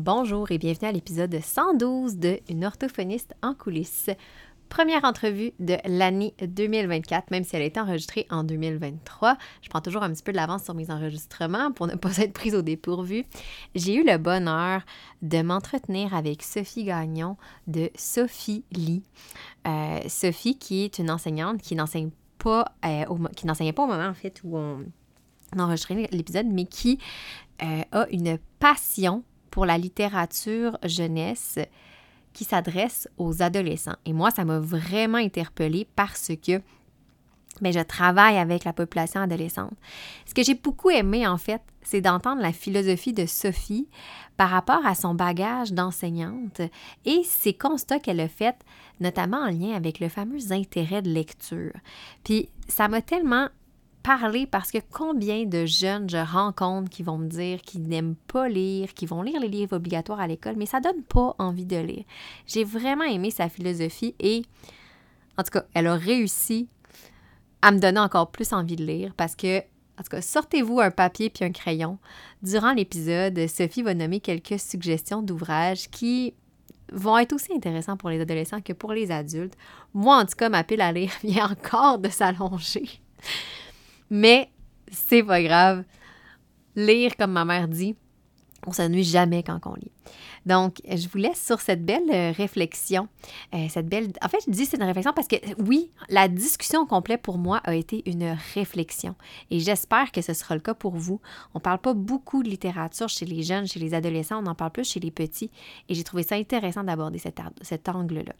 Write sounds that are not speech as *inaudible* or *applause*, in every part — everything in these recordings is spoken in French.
Bonjour et bienvenue à l'épisode 112 de Une orthophoniste en coulisses. Première entrevue de l'année 2024, même si elle a été enregistrée en 2023. Je prends toujours un petit peu de l'avance sur mes enregistrements pour ne pas être prise au dépourvu. J'ai eu le bonheur de m'entretenir avec Sophie Gagnon de Sophie Lee. Euh, Sophie, qui est une enseignante qui n'enseigne pas, euh, qui n'enseignait pas au moment en fait où on, enregistrait l'épisode, mais qui euh, a une passion pour la littérature jeunesse qui s'adresse aux adolescents. Et moi, ça m'a vraiment interpellée parce que mais ben, je travaille avec la population adolescente. Ce que j'ai beaucoup aimé, en fait, c'est d'entendre la philosophie de Sophie par rapport à son bagage d'enseignante et ses constats qu'elle a faits, notamment en lien avec le fameux intérêt de lecture. Puis ça m'a tellement parler parce que combien de jeunes je rencontre qui vont me dire qu'ils n'aiment pas lire, qui vont lire les livres obligatoires à l'école, mais ça donne pas envie de lire. J'ai vraiment aimé sa philosophie et, en tout cas, elle a réussi à me donner encore plus envie de lire parce que, en tout cas, sortez-vous un papier puis un crayon. Durant l'épisode, Sophie va nommer quelques suggestions d'ouvrages qui vont être aussi intéressants pour les adolescents que pour les adultes. Moi, en tout cas, ma pile à lire *laughs* vient encore de s'allonger. Mais c'est pas grave. Lire, comme ma mère dit, on s'ennuie jamais quand on lit. Donc, je vous laisse sur cette belle euh, réflexion. Euh, cette belle... En fait, je dis c'est une réflexion parce que oui, la discussion complète pour moi a été une réflexion. Et j'espère que ce sera le cas pour vous. On ne parle pas beaucoup de littérature chez les jeunes, chez les adolescents, on en parle plus chez les petits. Et j'ai trouvé ça intéressant d'aborder cet, cet angle-là.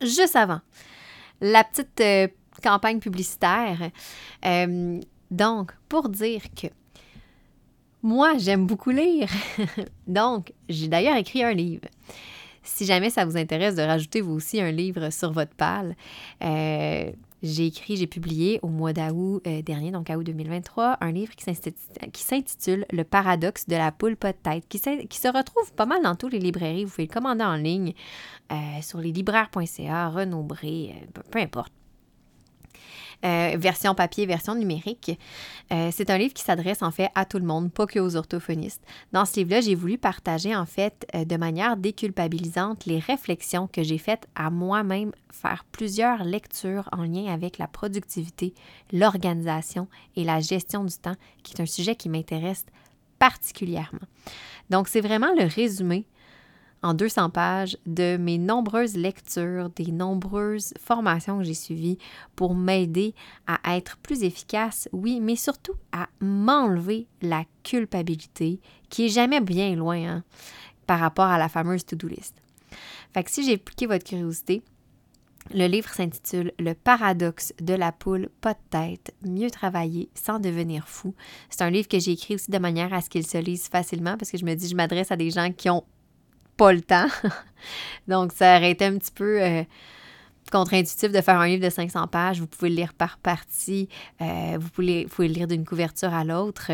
Juste avant, la petite euh, campagne publicitaire. Euh, donc, pour dire que moi, j'aime beaucoup lire. *laughs* donc, j'ai d'ailleurs écrit un livre. Si jamais ça vous intéresse de rajouter vous aussi un livre sur votre pal, euh, j'ai écrit, j'ai publié au mois d'août euh, dernier, donc août 2023, un livre qui s'intitule Le paradoxe de la poule pas de tête, qui, se retrouve pas mal dans toutes les librairies. Vous pouvez le commander en ligne sur les libraires.ca, Renaud peu importe. Euh, version papier, version numérique. Euh, c'est un livre qui s'adresse en fait à tout le monde, pas que aux orthophonistes. Dans ce livre-là, j'ai voulu partager en fait euh, de manière déculpabilisante les réflexions que j'ai faites à moi-même faire plusieurs lectures en lien avec la productivité, l'organisation et la gestion du temps, qui est un sujet qui m'intéresse particulièrement. Donc, c'est vraiment le résumé en 200 pages de mes nombreuses lectures, des nombreuses formations que j'ai suivies pour m'aider à être plus efficace, oui, mais surtout à m'enlever la culpabilité qui est jamais bien loin hein, par rapport à la fameuse to-do list. Fait que si j'ai piqué votre curiosité, le livre s'intitule Le paradoxe de la poule pas de tête, mieux travailler sans devenir fou. C'est un livre que j'ai écrit aussi de manière à ce qu'il se lise facilement parce que je me dis je m'adresse à des gens qui ont pas le temps. *laughs* Donc, ça aurait été un petit peu euh, contre-intuitif de faire un livre de 500 pages. Vous pouvez le lire par partie. Euh, vous, pouvez, le lire d'une couverture à l'autre.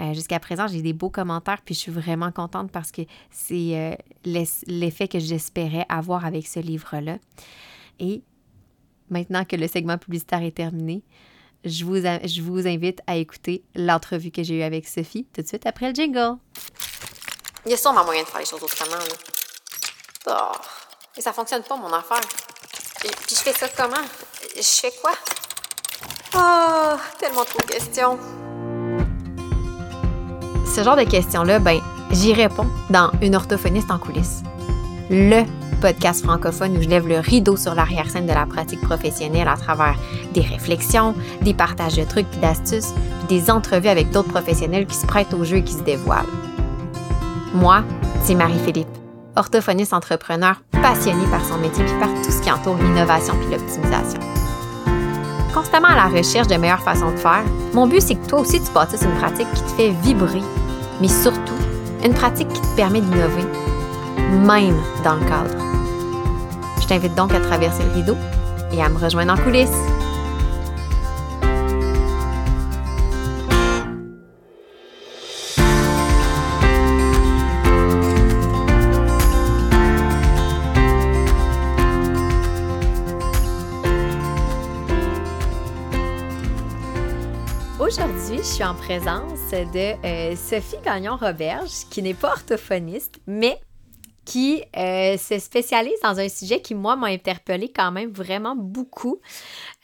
Euh, jusqu'à présent, j'ai des beaux commentaires, puis je suis vraiment contente parce que c'est l'effet que j'espérais avoir avec ce livre-là. Et maintenant que le segment publicitaire est terminé, je vous, je vous invite à écouter l'entrevue que j'ai eue avec Sophie tout de suite après le jingle. Il y a sûrement moyen de faire les choses autrement. Là. Oh. Ça fonctionne pas, mon affaire. Et, puis je fais ça comment? Je fais quoi? Oh, tellement trop de questions. Ce genre de questions-là, ben, j'y réponds dans Une orthophoniste en coulisses. Le podcast francophone où je lève le rideau sur l'arrière-scène de la pratique professionnelle à travers des réflexions, des partages de trucs et d'astuces, puis des entrevues avec d'autres professionnels qui se prêtent au jeu et qui se dévoilent. Moi, c'est Marie-Philippe, orthophoniste entrepreneur passionnée par son métier et par tout ce qui entoure l'innovation puis l'optimisation. Constamment à la recherche de meilleures façons de faire, mon but c'est que toi aussi tu bâtisses une pratique qui te fait vibrer, mais surtout une pratique qui te permet d'innover, même dans le cadre. Je t'invite donc à traverser le rideau et à me rejoindre en coulisses. Suis en présence de euh, Sophie Gagnon-Roberge, qui n'est pas orthophoniste, mais qui euh, se spécialise dans un sujet qui, moi, m'a interpellée quand même vraiment beaucoup,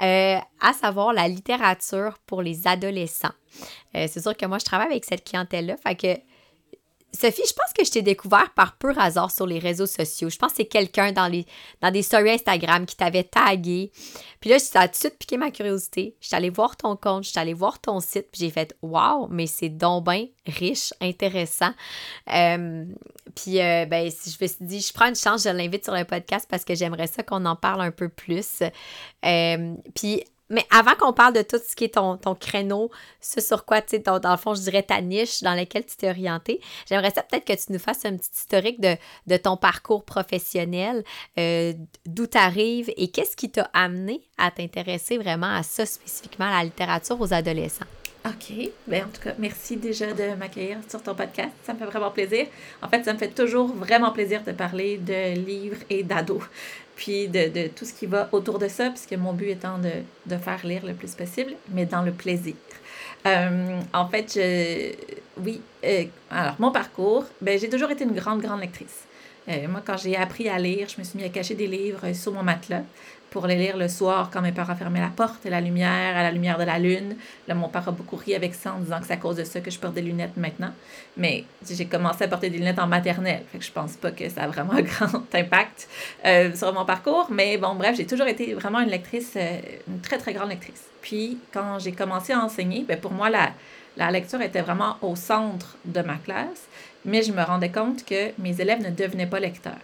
euh, à savoir la littérature pour les adolescents. c'est sûr que moi, je travaille avec cette clientèle-là, fait que Sophie, je pense que je t'ai découvert par pur hasard sur les réseaux sociaux. Je pense que c'est quelqu'un dans, dans des stories Instagram qui t'avait tagué. Puis là, ça a tout de suite piqué ma curiosité. Je suis allée voir ton compte, je suis allée voir ton site, puis j'ai fait Waouh, mais c'est donc riche, intéressant. Euh, puis, euh, ben, je me suis dit, je prends une chance, je l'invite sur le podcast parce que j'aimerais ça qu'on en parle un peu plus. Euh, puis, mais avant qu'on parle de tout ce qui est ton, ton créneau, ce sur quoi, tu sais, dans, le fond, je dirais ta niche dans laquelle tu t'es orienté, j'aimerais ça peut-être que tu nous fasses un petit historique de, ton parcours professionnel, euh, d'où tu arrives et qu'est-ce qui t'a amené à t'intéresser vraiment à ça spécifiquement, à la littérature aux adolescents? OK. Bien, en tout cas, merci déjà de m'accueillir sur ton podcast. Ça me fait vraiment plaisir. En fait, ça me fait toujours vraiment plaisir de parler de livres et d'ados puis de, tout ce qui va autour de ça, puisque mon but étant de, de faire lire le plus possible, mais dans le plaisir. Euh, en fait, je, oui, euh, alors mon parcours, ben, j'ai toujours été une grande, grande lectrice. Euh, moi, quand j'ai appris à lire, je me suis mis à cacher des livres sur mon matelas pour les lire le soir quand mes parents fermaient la porte et la lumière, à la lumière de la lune. Là, mon père a beaucoup ri avec ça en disant que c'est à cause de ça que je porte des lunettes maintenant. Mais j'ai commencé à porter des lunettes en maternelle, fait que je pense pas que ça a vraiment *laughs* un grand impact euh, sur mon parcours. Mais bon, bref, j'ai toujours été vraiment une lectrice, euh, une très, très grande lectrice. Puis, quand j'ai commencé à enseigner, ben, pour moi, la, la lecture était vraiment au centre de ma classe, mais je me rendais compte que mes élèves ne devenaient pas lecteurs.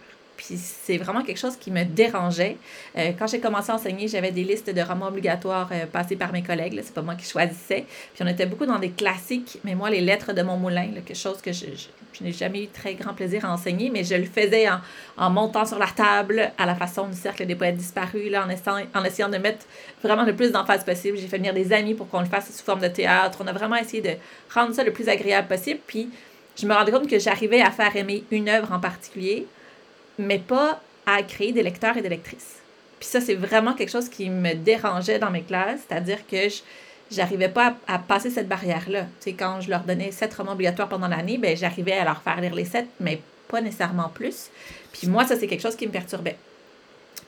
Puis c'est vraiment quelque chose qui me dérangeait. Euh, quand j'ai commencé à enseigner, j'avais des listes de romans obligatoires euh, passées par mes collègues. C'est pas moi qui choisissais. Puis on était beaucoup dans des classiques, mais moi, les lettres de mon moulin, quelque chose que je, je, n'ai jamais eu très grand plaisir à enseigner, mais je le faisais en, en, montant sur la table à la façon du cercle des poètes disparus, là, en, essayant, en essayant de mettre vraiment le plus d'emphase possible. J'ai fait venir des amis pour qu'on le fasse sous forme de théâtre. On a vraiment essayé de rendre ça le plus agréable possible. Puis je me rendais compte que j'arrivais à faire aimer une œuvre en particulier mais pas à créer des lecteurs et des lectrices. Puis ça, c'est vraiment quelque chose qui me dérangeait dans mes classes, c'est-à-dire que je j'arrivais pas à, passer cette barrière-là. Tu sais, quand je leur donnais sept romans obligatoires pendant l'année, ben j'arrivais à leur faire lire les sept, mais pas nécessairement plus. Puis moi, ça, c'est quelque chose qui me perturbait.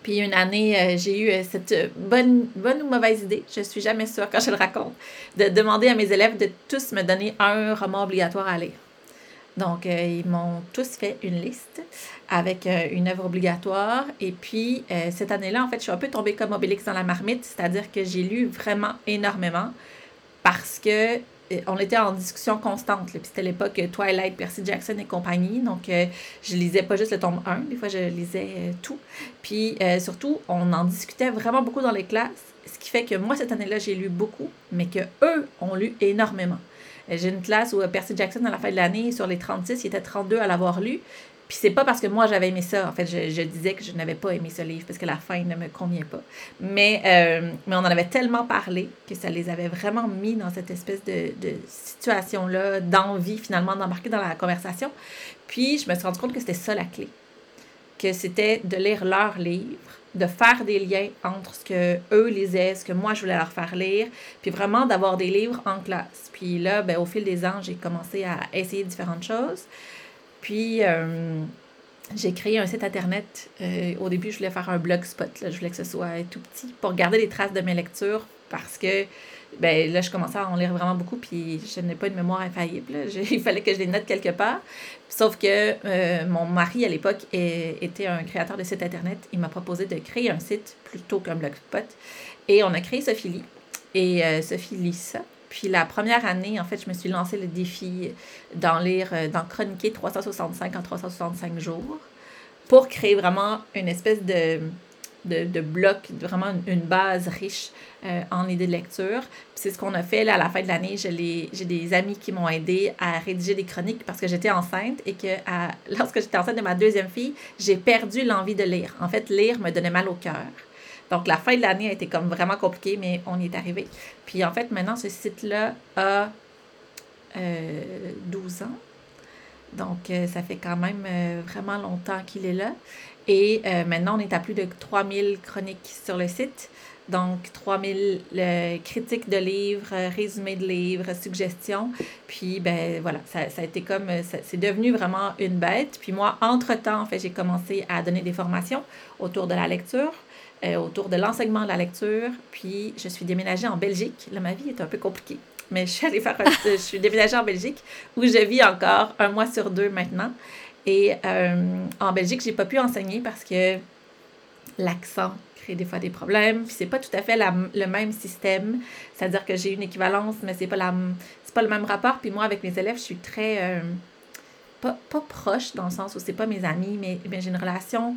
Puis une année, euh, j'ai eu euh, cette bonne, bonne ou mauvaise idée, je suis jamais sûre quand je le raconte, de demander à mes élèves de tous me donner un roman obligatoire à lire. Donc, euh, ils m'ont tous fait une liste avec euh, une œuvre obligatoire. Et puis, euh, cette année-là, en fait, je suis un peu tombée comme Obélix dans la marmite, c'est-à-dire que j'ai lu vraiment énormément parce que on était en discussion constante. Puis c'était l'époque Twilight, Percy Jackson et compagnie. Donc, je lisais pas juste le tome 1, des fois je lisais tout. Puis surtout, on en discutait vraiment beaucoup dans les classes, ce qui fait que moi, cette année-là, j'ai lu beaucoup, mais que eux ont lu énormément. J'ai une classe où euh, Percy Jackson, à la fin de l'année, sur les 36, il était 32 à l'avoir lu. Puis c'est pas parce que moi j'avais aimé ça. En fait, je, disais que je n'avais pas aimé ce livre parce que la fin ne me convient pas. Mais, euh, mais on en avait tellement parlé que ça les avait vraiment mis dans cette espèce de, de situation-là, d'envie finalement d'embarquer dans la conversation. Puis je me suis rendu compte que c'était ça la clé. Que c'était de lire leurs livres de faire des liens entre ce que eux lisaient, ce que moi je voulais leur faire lire, puis vraiment d'avoir des livres en classe. Puis là, ben, au fil des ans, j'ai commencé à essayer différentes choses. Puis euh, j'ai créé un site internet. Euh, au début, je voulais faire un blogspot. Là. Je voulais que ce soit tout petit pour garder les traces de mes lectures parce que ben là, je commençais à en lire vraiment beaucoup, puis je n'ai pas une mémoire infaillible. *laughs* Il fallait que je les note quelque part. Sauf que euh, mon mari, à l'époque, était un créateur de site Internet. Il m'a proposé de créer un site plutôt qu'un blogspot. Et on a créé Sophie Lee. Et euh, Sophie lit ça. Puis la première année, en fait, je me suis lancé le défi d'en lire, euh, d'en chroniquer 365 en 365 jours pour créer vraiment une espèce de de, blocs, vraiment une, base riche euh, en idées de lecture. c'est ce qu'on a fait là, à la fin de l'année. J'ai des amis qui m'ont aidé à rédiger des chroniques parce que j'étais enceinte et que *laughs* lorsque j'étais enceinte de ma deuxième fille, j'ai perdu l'envie de lire. En fait, lire me donnait mal au cœur. Donc, la fin de l'année a été vraiment compliquée, mais on y est arrivé. Puis, en fait, maintenant, ce site-là a euh, 12 ans. Donc, euh, ça fait quand même euh, vraiment longtemps qu'il est là. Et euh, maintenant, on est à plus de 3000 chroniques sur le site. Donc, 3000 euh, critiques de livres, euh, résumés de livres, suggestions. Puis, ben voilà, ça, ça a été comme, euh, c'est devenu vraiment une bête. Puis moi, entre-temps, en fait, j'ai commencé à donner des formations autour de la lecture, autour de l'enseignement de la lecture. Puis, je suis déménagée en Belgique. Là, ma vie est un peu compliquée. Mais je suis allée faire *laughs* je suis déménagée en Belgique où je vis encore un mois sur deux maintenant. Et en Belgique, j'ai pas pu enseigner parce que l'accent crée des fois des problèmes. Puis c'est pas tout à fait la, le même système. C'est-à-dire que j'ai une équivalence, mais c'est pas la c'est pas le même rapport. Puis moi, avec mes élèves, je suis très euh, pas, pas proche dans le sens où c'est pas mes amis, mais, mais j'ai une relation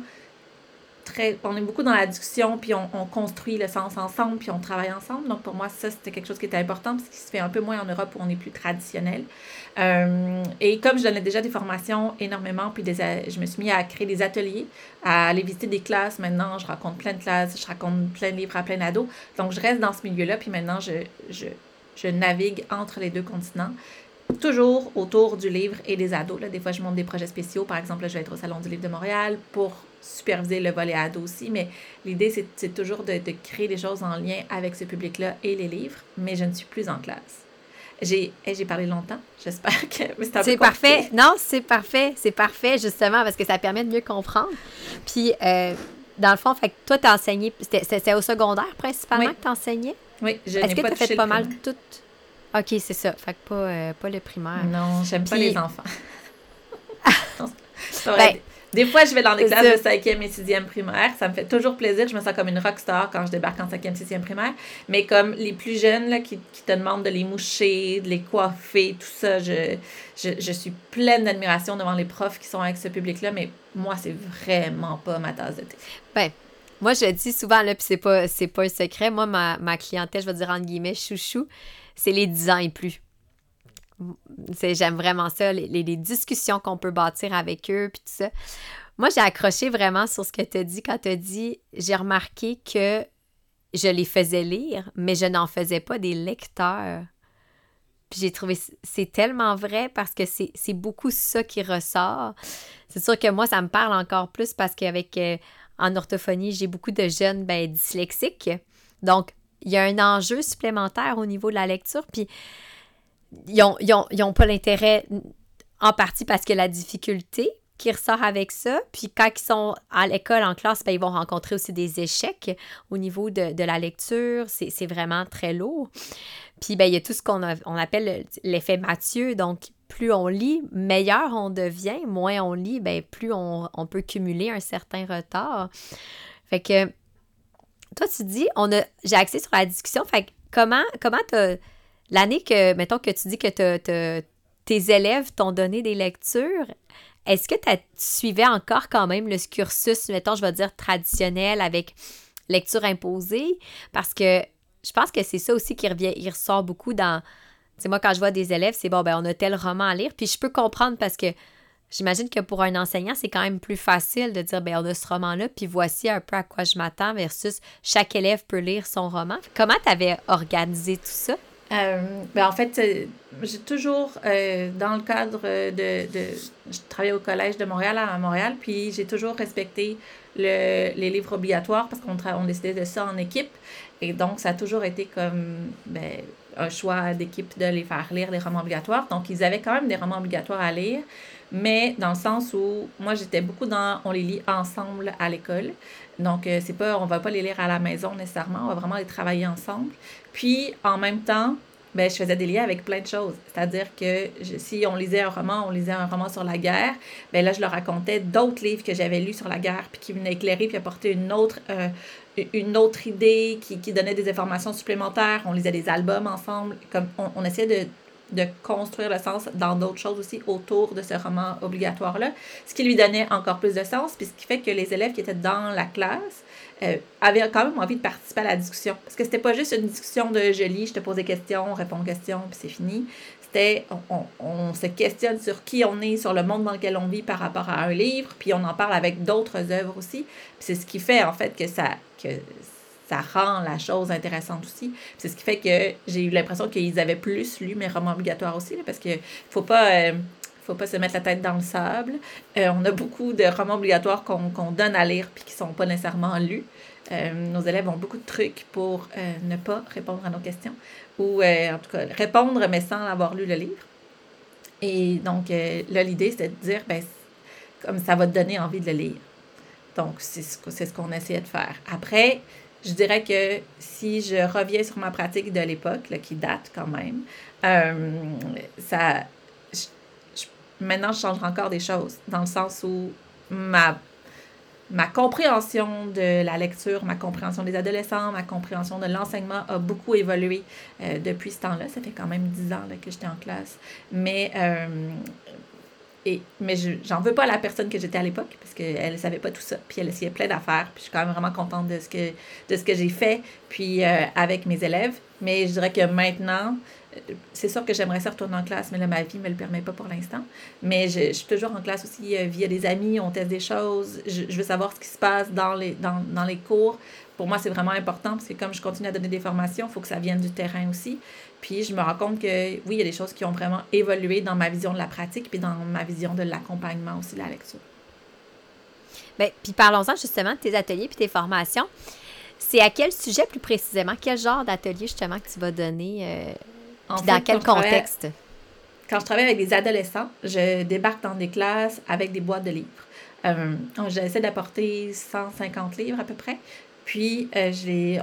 on est beaucoup dans la discussion, puis on, construit le sens ensemble, puis on travaille ensemble. Donc, pour moi, ça, c'était quelque chose qui était important, parce qu'il se fait un peu moins en Europe où on est plus traditionnel. Euh, et comme je donnais déjà des formations énormément, puis des, je me suis mis à créer des ateliers, à aller visiter des classes. Maintenant, je raconte plein de classes, je raconte plein de livres à plein d'ados. Donc, je reste dans ce milieu-là, puis maintenant, je, je, je navigue entre les deux continents toujours autour du livre et des ados. Là, des fois, je monte des projets spéciaux. Par exemple, je vais être au Salon du livre de Montréal pour superviser le volet ado aussi. Mais l'idée, c'est toujours de, de, créer des choses en lien avec ce public-là et les livres. Mais je ne suis plus en classe. J'ai j'ai parlé longtemps. J'espère que c'est parfait. Non, c'est parfait. C'est parfait, justement, parce que ça permet de mieux comprendre. Puis, euh, dans le fond, fait que toi, tu as enseigné. C'était au secondaire principalement que tu enseignais? Oui, je Est-ce que tu as fait pas mal tout OK, c'est ça. Fait que pas, euh, pas le primaire. Non, j'aime pas les enfants. *laughs* ben, des fois, je vais dans des classes de 5e et 6e primaire. Ça me fait toujours plaisir. Je me sens comme une rockstar quand je débarque en 5e, 6e primaire. Mais comme les plus jeunes là, qui, qui te demandent de les moucher, de les coiffer, tout ça, je, je, je suis pleine d'admiration devant les profs qui sont avec ce public-là. Mais moi, c'est vraiment pas ma tasse de thé. Ben, moi, je dis souvent, là, puis c'est pas, pas un secret. Moi, ma, ma clientèle, je vais dire entre guillemets, chouchou, c'est les 10 ans et plus. J'aime vraiment ça, les, discussions qu'on peut bâtir avec eux, puis tout ça. Moi, j'ai accroché vraiment sur ce que tu as dit quand tu as dit j'ai remarqué que je les faisais lire, mais je n'en faisais pas des lecteurs. J'ai trouvé c'est tellement vrai parce que c'est beaucoup ça qui ressort. C'est sûr que moi, ça me parle encore plus parce qu'avec euh, en orthophonie, j'ai beaucoup de jeunes ben, dyslexiques. Donc, il y a un enjeu supplémentaire au niveau de la lecture, puis ils n'ont pas l'intérêt en partie parce que la difficulté qui ressort avec ça. Puis quand ils sont à l'école, en classe, ben, ils vont rencontrer aussi des échecs au niveau de, la lecture. C'est vraiment très lourd. Puis ben, il y a tout ce qu'on on appelle l'effet Mathieu. Donc, plus on lit, meilleur on devient. Moins on lit, ben, plus on, on peut cumuler un certain retard. Fait que toi, tu dis, on a, j'ai accès sur la discussion. Fait comment, comment l'année que, mettons que tu dis que tes élèves t'ont donné des lectures, est-ce que tu suivais encore quand même le cursus, mettons, je vais dire traditionnel avec lecture imposée? Parce que je pense que c'est ça aussi qui revient, il ressort beaucoup dans. Tu moi, quand je vois des élèves, c'est bon, ben, on a tel roman à lire. Puis je peux comprendre parce que J'imagine que pour un enseignant, c'est quand même plus facile de dire, ben on a ce roman-là, puis voici un peu à quoi je m'attends, versus chaque élève peut lire son roman. Comment tu avais organisé tout ça? Euh, ben en fait, euh, j'ai toujours, euh, dans le cadre de, de, Je travaillais au Collège de Montréal à Montréal, puis j'ai toujours respecté le, les livres obligatoires parce qu'on on décidait de ça en équipe. Et donc, ça a toujours été comme ben, un choix d'équipe de les faire lire des romans obligatoires. Donc, ils avaient quand même des romans obligatoires à lire mais dans le sens où moi j'étais beaucoup dans on les lit ensemble à l'école. Donc euh, c'est pas on va pas les lire à la maison nécessairement, on va vraiment les travailler ensemble. Puis en même temps, ben, je faisais des liens avec plein de choses. C'est-à-dire que si on lisait un roman, on lisait un roman sur la guerre, ben là, je leur racontais d'autres livres que j'avais lus sur la guerre, puis qui venaient éclairer, puis apporter une autre, euh, une autre idée, qui, qui donnait des informations supplémentaires. On lisait des albums ensemble. Comme on, on essayait de de construire le sens dans d'autres choses aussi autour de ce roman obligatoire-là, ce qui lui donnait encore plus de sens, puis ce qui fait que les élèves qui étaient dans la classe euh, avaient quand même envie de participer à la discussion. Parce que c'était pas juste une discussion de je lis, je te pose des questions, on répond aux questions, puis c'est fini. C'était on, on, se questionne sur qui on est, sur le monde dans lequel on vit par rapport à un livre, puis on en parle avec d'autres œuvres aussi. C'est ce qui fait en fait que ça que ça rend la chose intéressante aussi. C'est ce qui fait que j'ai eu l'impression qu'ils avaient plus lu mes romans obligatoires aussi, parce que faut pas. Euh, faut pas se mettre la tête dans le sable. Euh, on a beaucoup de romans obligatoires qu'on donne à lire puis qui sont pas nécessairement lus. Euh, nos élèves ont beaucoup de trucs pour ne pas répondre à nos questions ou en tout cas répondre mais sans avoir lu le livre. Et donc là, l'idée, c'est de dire, ben, comme ça va te donner envie de le lire. Donc, c'est ce, ce qu'on essayait de faire. Après, je dirais que si je reviens sur ma pratique de l'époque, qui date quand même, ça, maintenant, je changerai encore des choses, dans le sens où ma, ma compréhension de la lecture, ma compréhension des adolescents, ma compréhension de l'enseignement a beaucoup évolué euh, depuis ce temps-là. Ça fait quand même dix ans que j'étais en classe. Mais, euh, mais je j'en veux pas à la personne que j'étais à l'époque, parce qu'elle ne savait pas tout ça. Puis elle essayait plein d'affaires. Puis je suis quand même vraiment contente de ce que, de ce que j'ai fait, puis euh, avec mes élèves. Mais je dirais que maintenant, c'est sûr que j'aimerais ça retourner en classe, mais là, ma vie ne me le permet pas pour l'instant. Mais je, suis toujours en classe aussi euh, via des amis, on teste des choses. Je, veux savoir ce qui se passe dans les, dans, dans les cours. Pour moi, c'est vraiment important parce que comme je continue à donner des formations, il faut que ça vienne du terrain aussi. Puis je me rends compte que oui, il y a des choses qui ont vraiment évolué dans ma vision de la pratique puis dans ma vision de l'accompagnement aussi de la lecture. Bien, puis parlons-en justement de tes ateliers puis tes formations. C'est à quel sujet plus précisément? Quel genre d'atelier justement que tu vas donner? Euh, dans quel contexte? quand je travaille avec des adolescents, je débarque dans des classes avec des boîtes de livres. Euh, J'essaie d'apporter 150 livres à peu près. Puis, euh,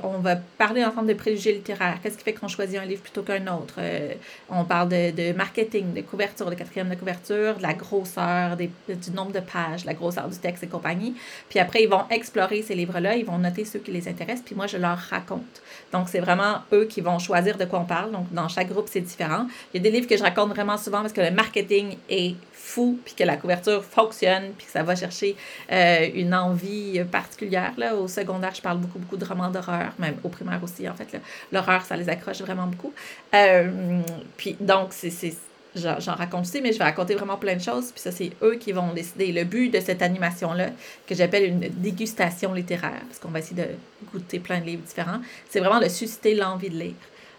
on va parler ensemble de préjugés littéraires. Qu'est-ce qui fait qu'on choisit un livre plutôt qu'un autre? Euh, on parle de, de, marketing, de couverture, de quatrième de couverture, de la grosseur, du nombre de pages, la grosseur du texte et compagnie. Puis après, ils vont explorer ces livres-là, ils vont noter ceux qui les intéressent, puis moi, je leur raconte. Donc, c'est vraiment eux qui vont choisir de quoi on parle. Donc, dans chaque groupe, c'est différent. Il y a des livres que je raconte vraiment souvent parce que le marketing est fou, puis que la couverture fonctionne, puis que ça va chercher euh, une envie particulière. Là. Au secondaire, je parle beaucoup, beaucoup de romans d'horreur, même au primaire aussi, en fait. L'horreur, ça les accroche vraiment beaucoup. Euh, puis donc, c'est j'en raconte aussi, mais je vais raconter vraiment plein de choses. Puis ça, c'est eux qui vont décider. Le but de cette animation-là, que j'appelle une dégustation littéraire, parce qu'on va essayer de goûter plein de livres différents, c'est vraiment de susciter l'envie de lire.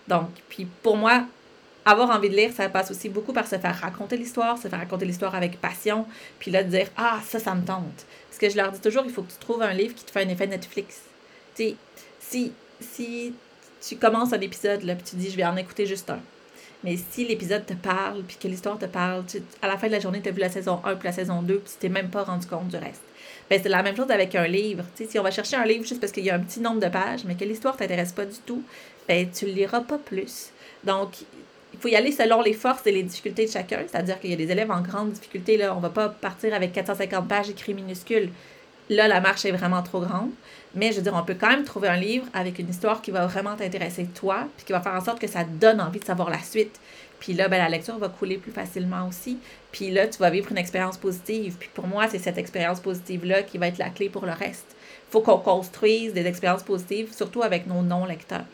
Donc, puis pour moi, avoir envie de lire, ça passe aussi beaucoup par se faire raconter l'histoire, se faire raconter l'histoire avec passion, puis là, de dire Ah, ça, ça me tente. Parce que je leur dis toujours, il faut que tu trouves un livre qui te fait un effet Netflix. Tu sais, si, si tu commences un épisode, là, puis tu dis Je vais en écouter juste un. Mais si l'épisode te parle, puis que l'histoire te parle, à la fin de la journée, tu as vu la saison 1 puis la saison 2, puis tu t'es même pas rendu compte du reste. Ben, c'est la même chose avec un livre. sais, si on va chercher un livre juste parce qu'il y a un petit nombre de pages, mais que l'histoire t'intéresse pas du tout, ben, tu le liras pas plus. Donc, il faut y aller selon les forces et les difficultés de chacun. C'est-à-dire qu'il y a des élèves en grande difficulté. Là, on ne va pas partir avec 450 pages écrits minuscules. Là, la marche est vraiment trop grande. Mais je veux dire, on peut quand même trouver un livre avec une histoire qui va vraiment t'intéresser toi, puis qui va faire en sorte que ça donne envie de savoir la suite. Puis là, ben, la lecture va couler plus facilement aussi. Puis là, tu vas vivre une expérience positive. Puis pour moi, c'est cette expérience positive-là qui va être la clé pour le reste. Il faut qu'on construise des expériences positives, surtout avec nos non-lecteurs.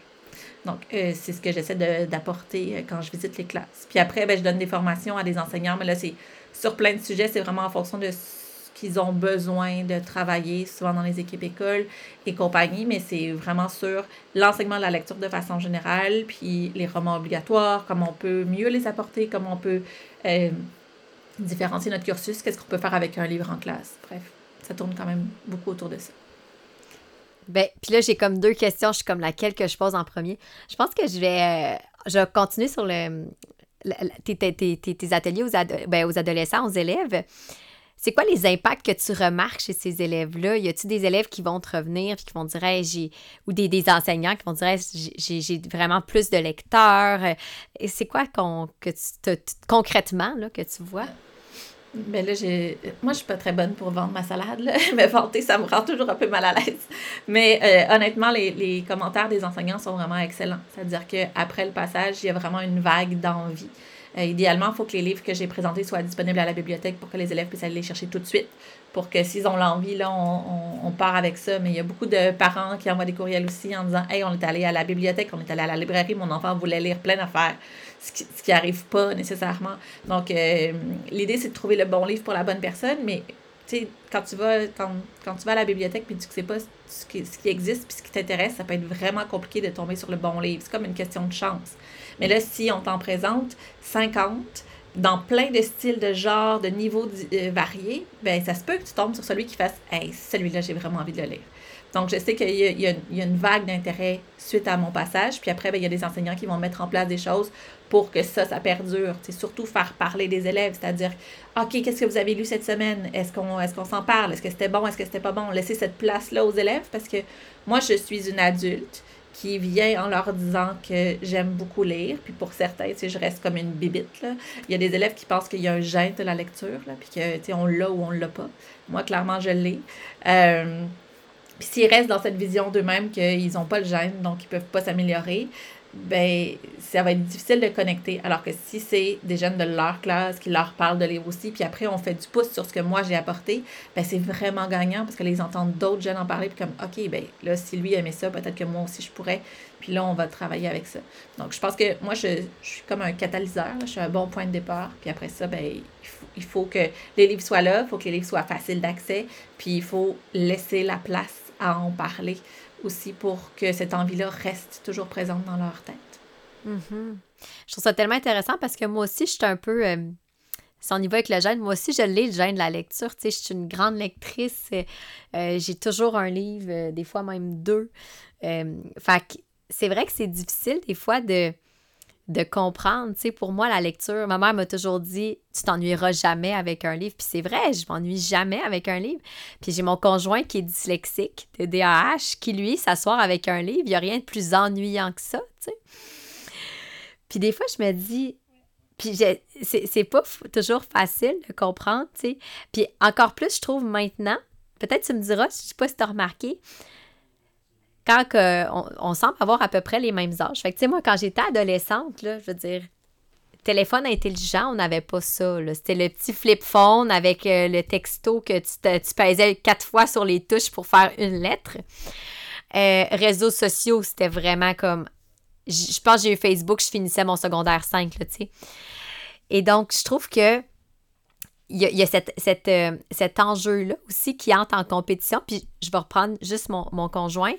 Donc, euh, c'est ce que j'essaie d'apporter euh, quand je visite les classes. Puis après, ben, je donne des formations à des enseignants, mais là, c'est sur plein de sujets, c'est vraiment en fonction de ce qu'ils ont besoin de travailler, souvent dans les équipes écoles et compagnie, mais c'est vraiment sur l'enseignement de la lecture de façon générale, puis les romans obligatoires, comment on peut mieux les apporter, comment on peut euh, différencier notre cursus, qu'est-ce qu'on peut faire avec un livre en classe. Bref, ça tourne quand même beaucoup autour de ça. Ben, puis là, j'ai comme deux questions. Je suis comme laquelle que je pose en premier? Je pense que je vais, euh, je vais continuer sur le, tes, tes, ateliers aux, ben, aux adolescents, aux élèves. C'est quoi les impacts que tu remarques chez ces élèves-là? Y a-tu des élèves qui vont te revenir et qui vont dire, j'ai, ou des, des, enseignants qui vont dire, j'ai, vraiment plus de lecteurs? C'est quoi qu'on, que tu, concrètement là, que tu vois? Mais là, j'ai. Moi, je suis pas très bonne pour vendre ma salade. *laughs* Mais vanter, ça me rend toujours un peu mal à l'aise. Mais euh, honnêtement, les, les, commentaires des enseignants sont vraiment excellents. C'est-à-dire qu'après le passage, il y a vraiment une vague d'envie. Euh, idéalement, il faut que les livres que j'ai présentés soient disponibles à la bibliothèque pour que les élèves puissent aller les chercher tout de suite. Pour que s'ils ont l'envie, là, on, on, part avec ça. Mais il y a beaucoup de parents qui envoient des courriels aussi en disant Hey, on est allé à la bibliothèque, on est allé à la librairie, mon enfant voulait lire plein d'affaires ce qui, ce arrive pas nécessairement. Donc, euh, l'idée, c'est de trouver le bon livre pour la bonne personne, mais tu sais, quand tu vas quand, quand, tu vas à la bibliothèque puis tu ne sais pas ce qui, ce qui existe puis ce qui t'intéresse, ça peut être vraiment compliqué de tomber sur le bon livre. C'est comme une question de chance. Mais là, si on t'en présente 50, dans plein de styles, de genres, de niveaux euh, variés, ben ça se peut que tu tombes sur celui qui fasse Hey, celui-là, j'ai vraiment envie de le lire. Donc, je sais qu'il y, a une vague d'intérêt suite à mon passage. Puis après, ben, il y a des enseignants qui vont mettre en place des choses pour que ça, ça perdure. C'est surtout faire parler des élèves, c'est-à-dire, OK, qu'est-ce que vous avez lu cette semaine? Est-ce qu'on est qu'on s'en parle? Est-ce que c'était bon? Est-ce que c'était pas bon? Laisser cette place-là aux élèves parce que moi, je suis une adulte qui vient en leur disant que j'aime beaucoup lire. Puis pour certains, tu je reste comme une bibite. Là. Il y a des élèves qui pensent qu'il y a un gène de la lecture, là, puis que, tu sais, on l'a ou on l'a pas. Moi, clairement, je l'ai. Euh, puis s'ils restent dans cette vision d'eux-mêmes qu'ils n'ont pas le gène, donc ils peuvent pas s'améliorer, ben ça va être difficile de connecter. Alors que si c'est des jeunes de leur classe qui leur parlent de livres aussi, puis après on fait du pouce sur ce que moi j'ai apporté, ben c'est vraiment gagnant parce que les entendent d'autres jeunes en parler, puis comme OK, ben là, si lui aimait ça, peut-être que moi aussi je pourrais. Puis là, on va travailler avec ça. Donc je pense que moi, je, suis comme un catalyseur, je suis un bon point de départ. Puis après ça, ben il faut, il faut que les livres soient là, il faut que les livres soient faciles d'accès, puis il faut laisser la place à en parler aussi pour que cette envie-là reste toujours présente dans leur tête. Mm-hmm. Je trouve ça tellement intéressant parce que moi aussi, je suis un peu. Euh, si on y va avec le gène, moi aussi, je l'ai, le gène de la lecture. Tu sais, je suis une grande lectrice. Euh, j'ai toujours un livre, euh, des fois même deux. fait que c'est vrai que c'est difficile, des fois, de de comprendre. Tu sais, pour moi, la lecture, ma mère m'a toujours dit Tu t'ennuieras jamais avec un livre. Puis c'est vrai, je m'ennuie jamais avec un livre. Puis j'ai mon conjoint qui est dyslexique, de DAH, qui lui, s'asseoir avec un livre, il n'y a rien de plus ennuyant que ça, tu sais. Puis des fois, je me dis, puis c'est pas toujours facile de comprendre, tu sais. Puis encore plus, je trouve maintenant, peut-être tu me diras, je sais pas si tu as remarqué, quand on, semble avoir à peu près les mêmes âges. Fait que, tu sais, moi, quand j'étais adolescente, je veux dire, téléphone intelligent, on n'avait pas ça. C'était le petit flip phone avec euh, le texto que tu, tu pesais quatre fois sur les touches pour faire une lettre. Euh, réseaux sociaux, c'était vraiment comme. Je pense que j'ai eu Facebook, je finissais mon secondaire 5, tu sais. Et donc, je trouve que il y a, euh, cet enjeu-là aussi qui entre en compétition. Puis je vais reprendre juste mon conjoint.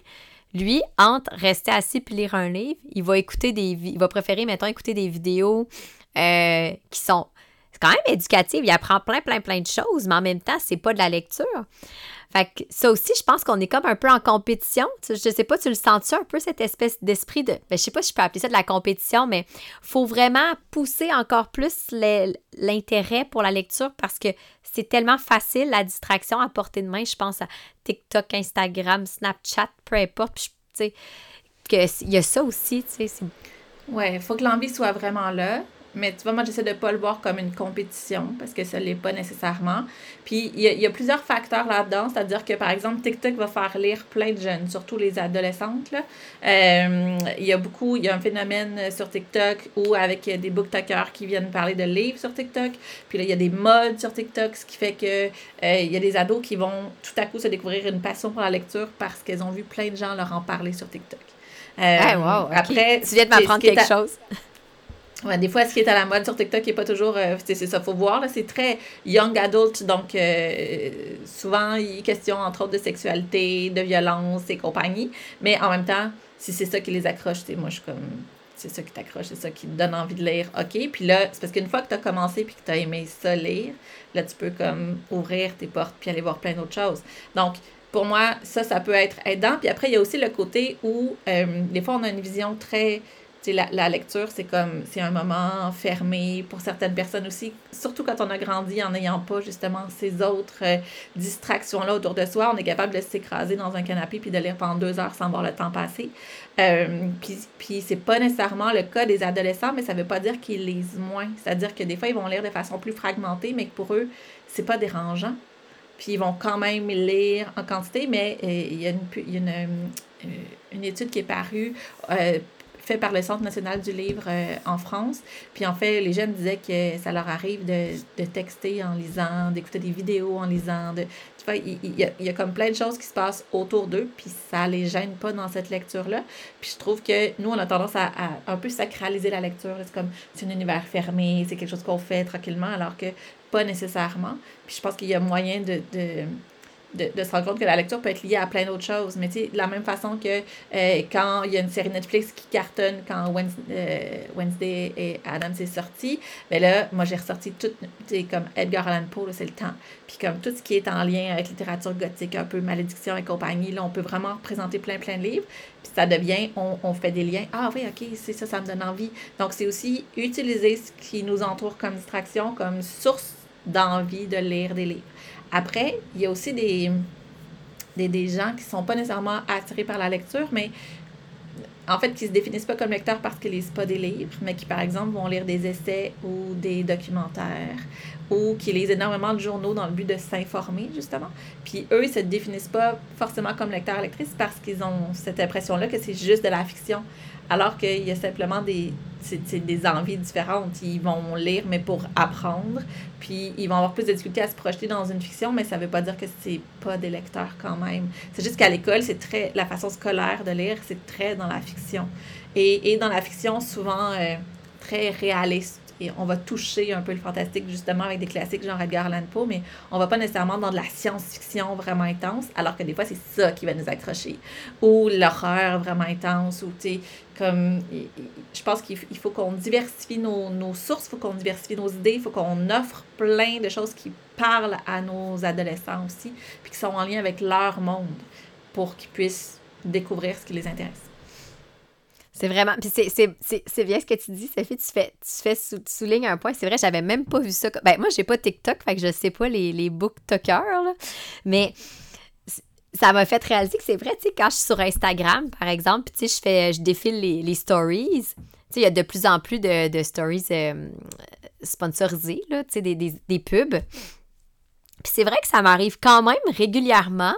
Lui, entre rester assis puis lire un livre, il va écouter des il va préférer, mettons, écouter des vidéos euh, qui sont quand même éducatives. Il apprend plein, plein, plein de choses, mais en même temps, c'est pas de la lecture. Fait que ça aussi, je pense qu'on est comme un peu en compétition. Je sais pas, tu le sens-tu un peu, cette espèce d'esprit de. Ben, je sais pas si je peux appeler ça de la compétition, mais faut vraiment pousser encore plus l'intérêt pour la lecture parce que c'est tellement facile, la distraction à portée de main. Je pense à TikTok, Instagram, Snapchat, peu importe. Tu sais, qu'il y a ça aussi, tu sais. Ouais, il faut que l'envie soit vraiment là. Mais tu vois, moi, j'essaie de ne pas le voir comme une compétition parce que ça ne l'est pas nécessairement. Puis, il y, a, plusieurs facteurs là-dedans. C'est-à-dire que, par exemple, TikTok va faire lire plein de jeunes, surtout les adolescentes. Là. Euh, il y a beaucoup, il y a un phénomène sur TikTok où, avec des booktokers qui viennent parler de livres sur TikTok. Puis là, il y a des modes sur TikTok, ce qui fait que euh, il y a des ados qui vont tout à coup se découvrir une passion pour la lecture parce qu'ils ont vu plein de gens leur en parler sur TikTok. Euh, wow, Après, tu viens de m'apprendre quelque chose. Des fois, ce qui est à la mode sur TikTok n'est pas toujours. Euh, c'est ça, faut voir. C'est très young adult. Donc, euh, souvent, il est question, entre autres, de sexualité, de violence et compagnie. Mais en même temps, si c'est ça qui les accroche, moi, je suis comme. C'est ça qui t'accroche, c'est ça qui te donne envie de lire. OK. Puis là, c'est parce qu'une fois que tu as commencé puis que tu as aimé ça lire, là, tu peux comme ouvrir tes portes puis aller voir plein d'autres choses. Donc, pour moi, ça, ça peut être aidant. Puis après, il y a aussi le côté où, euh, des fois, on a une vision très la, la, lecture, c'est comme, c'est un moment fermé pour certaines personnes aussi, surtout quand on a grandi en n'ayant pas justement ces autres euh, distractions-là autour de soi. On est capable de s'écraser dans un canapé puis de lire pendant deux heures sans voir le temps passer. Euh, puis, puis c'est pas nécessairement le cas des adolescents, mais ça veut pas dire qu'ils lisent moins. C'est-à-dire que des fois, ils vont lire de façon plus fragmentée, mais que pour eux, c'est pas dérangeant. Puis ils vont quand même lire en quantité, mais euh, il y a une, y a une, une étude qui est parue fait par le Centre national du livre euh, en France. Puis en fait, les jeunes disaient que ça leur arrive de, de texter en lisant, d'écouter des vidéos en lisant. De, tu vois, il, y a, il, y a, comme plein de choses qui se passent autour d'eux, puis ça les gêne pas dans cette lecture-là. Puis je trouve que nous, on a tendance à, un peu sacraliser la lecture. C'est comme, c'est un univers fermé, c'est quelque chose qu'on fait tranquillement, alors que pas nécessairement. Puis je pense qu'il y a moyen de de, de, se rendre compte que la lecture peut être liée à plein d'autres choses. Mais tu sais, de la même façon que euh, quand il y a une série Netflix qui cartonne, quand Wednesday, euh, Wednesday et Adam s'est sorti, ben là, moi j'ai ressorti tout, tu sais, comme Edgar Allan Poe, c'est le temps. Puis comme tout ce qui est en lien avec littérature gothique, un peu malédiction et compagnie, là, on peut vraiment représenter plein, plein de livres. Puis ça devient, on, on fait des liens. Ah oui, ok, c'est ça, ça me donne envie. Donc c'est aussi utiliser ce qui nous entoure comme distraction, comme source d'envie de lire des livres. Après, il y a aussi des, des, des gens qui ne sont pas nécessairement attirés par la lecture, mais en fait, qui ne se définissent pas comme lecteurs parce qu'ils ne lisent pas des livres, mais qui, par exemple, vont lire des essais ou des documentaires ou qui lisent énormément de journaux dans le but de s'informer, justement. Puis eux, ils ne se définissent pas forcément comme lecteurs lectrices parce qu'ils ont cette impression-là que c'est juste de la fiction, alors qu'il y a simplement des, des envies différentes. Ils vont lire, mais pour apprendre. Puis ils vont avoir plus de difficultés à se projeter dans une fiction, mais ça ne veut pas dire que c'est pas des lecteurs quand même. C'est juste qu'à l'école, c'est très la façon scolaire de lire, c'est très dans la fiction. Et, et dans la fiction, souvent euh, très réaliste et on va toucher un peu le fantastique justement avec des classiques genre Edgar Allan Poe, mais on va pas nécessairement dans de la science-fiction vraiment intense, alors que des fois c'est ça qui va nous accrocher. Ou l'horreur vraiment intense, ou tu comme je pense qu'il faut qu'on diversifie nos, nos sources, il faut qu'on diversifie nos idées, il faut qu'on offre plein de choses qui parlent à nos adolescents aussi, puis qui sont en lien avec leur monde pour qu'ils puissent découvrir ce qui les intéresse. C'est vraiment. Puis c'est bien ce que tu dis, Sophie. Tu fais, tu fais tu soulignes un point. C'est vrai, j'avais même pas vu ça. Ben, moi, j'ai pas TikTok, fait que je sais pas les, les booktokers, là. Mais ça m'a fait réaliser que c'est vrai, tu sais, quand je suis sur Instagram, par exemple, tu sais, je fais, je défile les, les stories. Tu sais, il y a de plus en plus de, de stories euh, sponsorisées, là, tu sais, des, des, des pubs. Puis c'est vrai que ça m'arrive quand même régulièrement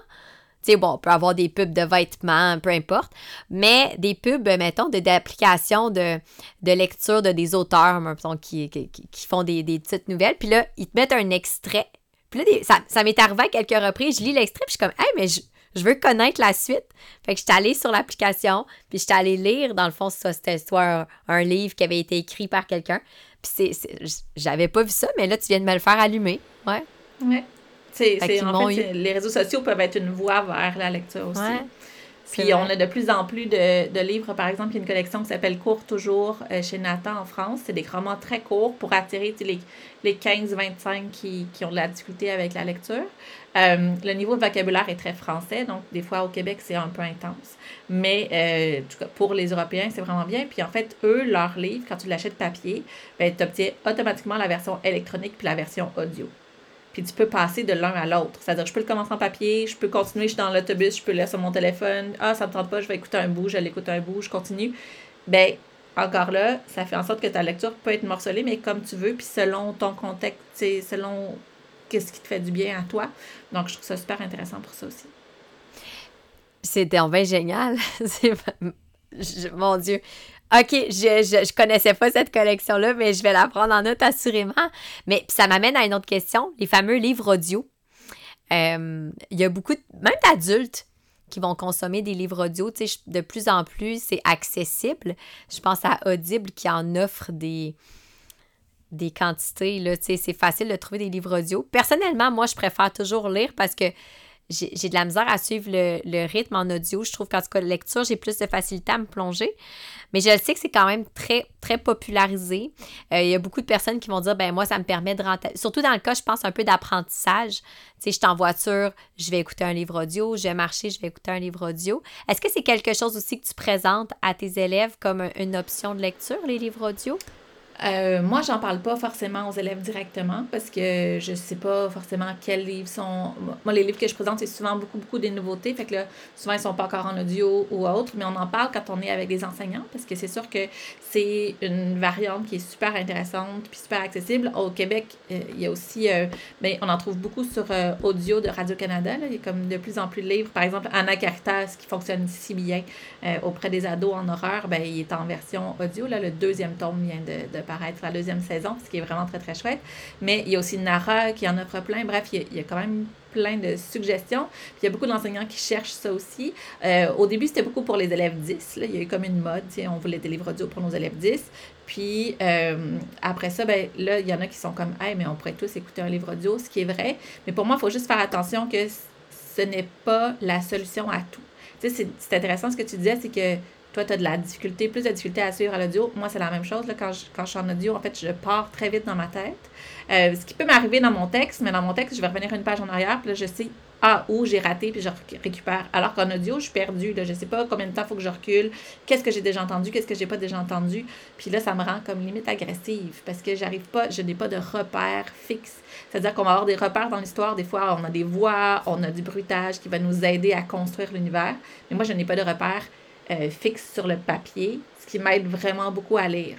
tu sais, bon, on peut avoir des pubs de vêtements, peu importe, mais des pubs, mettons, d'applications de, de, lecture de des auteurs, mettons, qui, qui, qui font des, des, petites nouvelles. Puis là, ils te mettent un extrait. Puis là, ça, ça m'est arrivé à quelques reprises. Je lis l'extrait, puis je suis comme, hey, mais je, je veux connaître la suite. Fait que je suis allée sur l'application, puis je suis allée lire, dans le fond, ça, c'était soit un, livre qui avait été écrit par quelqu'un. Puis c'est, j'avais pas vu ça, mais là, tu viens de me le faire allumer. Ouais. Ouais. C'est, en fait, les réseaux sociaux peuvent être une voie vers la lecture aussi. Puis on a de plus en plus de, de, livres. Par exemple, il y a une collection qui s'appelle Court toujours euh, chez Nathan en France. C'est des romans très courts pour attirer les, les 15-25 qui, qui ont de la difficulté avec la lecture. Euh, le niveau de vocabulaire est très français, donc des fois au Québec, c'est un peu intense. Mais euh, en tout cas, pour les Européens, c'est vraiment bien. Puis en fait, eux, leurs livres, quand tu l'achètes papier, ben, tu obtiens automatiquement la version électronique puis la version audio puis tu peux passer de l'un à l'autre. C'est-à-dire, je peux le commencer en papier, je peux continuer, je suis dans l'autobus, je peux lire sur mon téléphone. Ah, ça me tente pas, je vais écouter un bout, je l'écoute un bout, je continue. Ben, encore là, ça fait en sorte que ta lecture peut être morcelée, mais comme tu veux, puis selon ton contexte, selon qu'est-ce qui te fait du bien à toi. Donc, je trouve ça super intéressant pour ça aussi. C'était en vain génial. *laughs* mon Dieu. OK, je, je, connaissais pas cette collection-là, mais je vais la prendre en note assurément. Mais ça m'amène à une autre question, les fameux livres audio. Euh, il y a beaucoup, de, même d'adultes qui vont consommer des livres audio. Tu sais, de plus en plus, c'est accessible. Je pense à Audible qui en offre des, des quantités. Là, tu sais, c'est facile de trouver des livres audio. Personnellement, moi, je préfère toujours lire parce que j'ai de la misère à suivre le, le, rythme en audio. Je trouve qu'en tout cas, lecture, j'ai plus de facilité à me plonger. Mais je sais que c'est quand même très, très popularisé. Euh, il y a beaucoup de personnes qui vont dire, ben moi, ça me permet de rentrer. Surtout dans le cas, je pense, un peu d'apprentissage. Tu sais, je suis en voiture, je vais écouter un livre audio. Je vais marcher, je vais écouter un livre audio. Est-ce que c'est quelque chose aussi que tu présentes à tes élèves comme une option de lecture, les livres audio? Euh, moi, j'en parle pas forcément aux élèves directement parce que je sais pas forcément quels livres sont. Moi, les livres que je présente, c'est souvent beaucoup, beaucoup des nouveautés. Fait que là, souvent, ils sont pas encore en audio ou autre, mais on en parle quand on est avec des enseignants parce que c'est sûr que c'est une variante qui est super intéressante puis super accessible. Au Québec, euh, il y a aussi. Euh, ben, on en trouve beaucoup sur audio de Radio-Canada. Il y a comme de plus en plus de livres. Par exemple, Anna Caritas, qui fonctionne si bien auprès des ados en horreur, ben, il est en version audio. Là, le deuxième tome vient de, de paraître la deuxième saison, ce qui est vraiment très, très chouette. Mais il y a aussi Nara qui en offre plein. Bref, il y a, quand même plein de suggestions. Il y a beaucoup d'enseignants qui cherchent ça aussi. Euh, au début, c'était beaucoup pour les élèves 10. Là. Il y a eu comme une mode, on voulait des livres audio pour nos élèves 10. Puis euh, après ça, ben, là, il y en a qui sont comme, hey, mais on pourrait tous écouter un livre audio, ce qui est vrai. Mais pour moi, il faut juste faire attention que ce n'est pas la solution à tout. C'est intéressant ce que tu disais, c'est que toi, tu as de la difficulté, plus de difficulté à suivre à l'audio. Moi, c'est la même chose. Là, quand, je, quand je suis en audio, en fait, je pars très vite dans ma tête. Euh, ce qui peut m'arriver dans mon texte, mais dans mon texte, je vais revenir une page en arrière, puis là, je sais ah, où j'ai raté, puis je récupère. Alors qu'en audio, je suis perdue. Là, je sais pas combien de temps il faut que je recule, qu'est-ce que j'ai déjà entendu, qu'est-ce que j'ai pas déjà entendu. Puis là, ça me rend comme limite agressive parce que j'arrive pas, je n'ai pas de repères fixes. C'est-à-dire qu'on va avoir des repères dans l'histoire. Des fois, on a des voix, on a du bruitage qui va nous aider à construire l'univers. Mais moi, je n'ai pas de repères euh, fixes sur le papier, ce qui m'aide vraiment beaucoup à lire.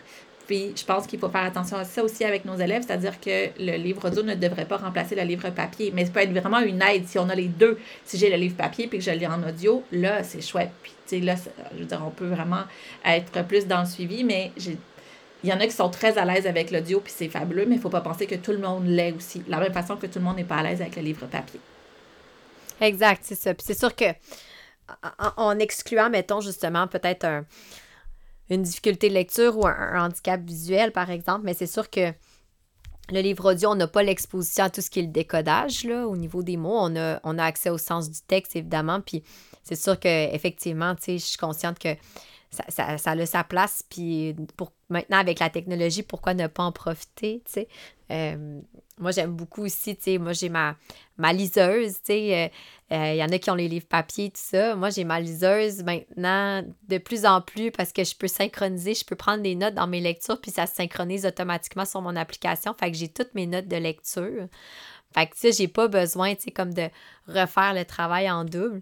Puis je pense qu'il faut faire attention à ça aussi avec nos élèves, c'est-à-dire que le livre audio ne devrait pas remplacer le livre papier, mais ça peut être vraiment une aide si on a les deux. Si j'ai le livre papier puis que je lis en audio, là, c'est chouette. Puis, tu sais, là, je veux dire, on peut vraiment être plus dans le suivi, mais il y en a qui sont très à l'aise avec l'audio, puis c'est fabuleux, mais il ne faut pas penser que tout le monde l'est aussi. De la même façon que tout le monde n'est pas à l'aise avec le livre papier. Exact, c'est ça. Puis c'est sûr que en excluant, mettons, justement, peut-être un, une difficulté de lecture ou un, handicap visuel, par exemple, mais c'est sûr que le livre audio, on n'a pas l'exposition à tout ce qui est le décodage, là, au niveau des mots. On a, on a accès au sens du texte, évidemment, puis c'est sûr qu'effectivement, tu sais, je suis consciente que ça, ça, ça, a sa place, puis pour maintenant, avec la technologie, pourquoi ne pas en profiter, tu sais? Euh, moi, j'aime beaucoup aussi, tu sais, moi, j'ai ma, ma liseuse, tu sais, il euh, euh, y en a qui ont les livres papier, tout ça. Moi, j'ai ma liseuse maintenant de plus en plus parce que je peux synchroniser, je peux prendre des notes dans mes lectures, puis ça se synchronise automatiquement sur mon application. Fait que j'ai toutes mes notes de lecture. Fait que, tu sais, j'ai pas besoin, tu sais, comme de refaire le travail en double.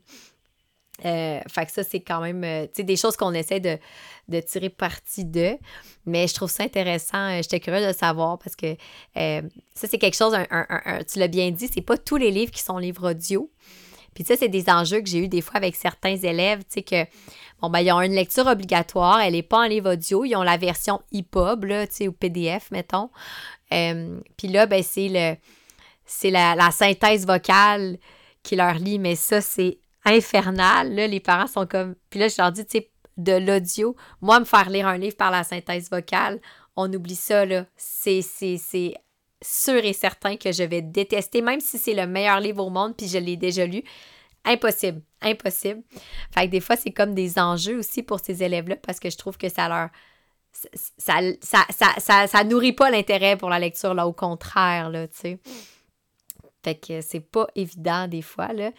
Euh, fait que ça, c'est quand même euh, des choses qu'on essaie de, tirer parti de. Mais je trouve ça intéressant. Euh, j'étais curieuse de savoir parce que ça, c'est quelque chose, tu l'as bien dit, c'est pas tous les livres qui sont livres audio. Puis ça, c'est des enjeux que j'ai eu des fois avec certains élèves, tu sais, que, bon, ben, ils ont une lecture obligatoire, elle n'est pas en livre audio, ils ont la version EPUB, là, tu sais, ou PDF, mettons. puis là, ben, c'est le, c'est la synthèse vocale qui leur lit, mais ça, c'est infernal. Là, les parents sont comme. Puis là, je leur dis, tu sais, de l'audio, moi, me faire lire un livre par la synthèse vocale, on oublie ça, là. C'est sûr et certain que je vais détester, même si c'est le meilleur livre au monde, puis je l'ai déjà lu. Impossible, impossible. Fait que des fois, c'est comme des enjeux aussi pour ces élèves-là, parce que je trouve que ça leur. Ça, ça, ça, ça, nourrit pas l'intérêt pour la lecture, là, au contraire, là, tu sais. Fait que c'est pas évident des fois, là.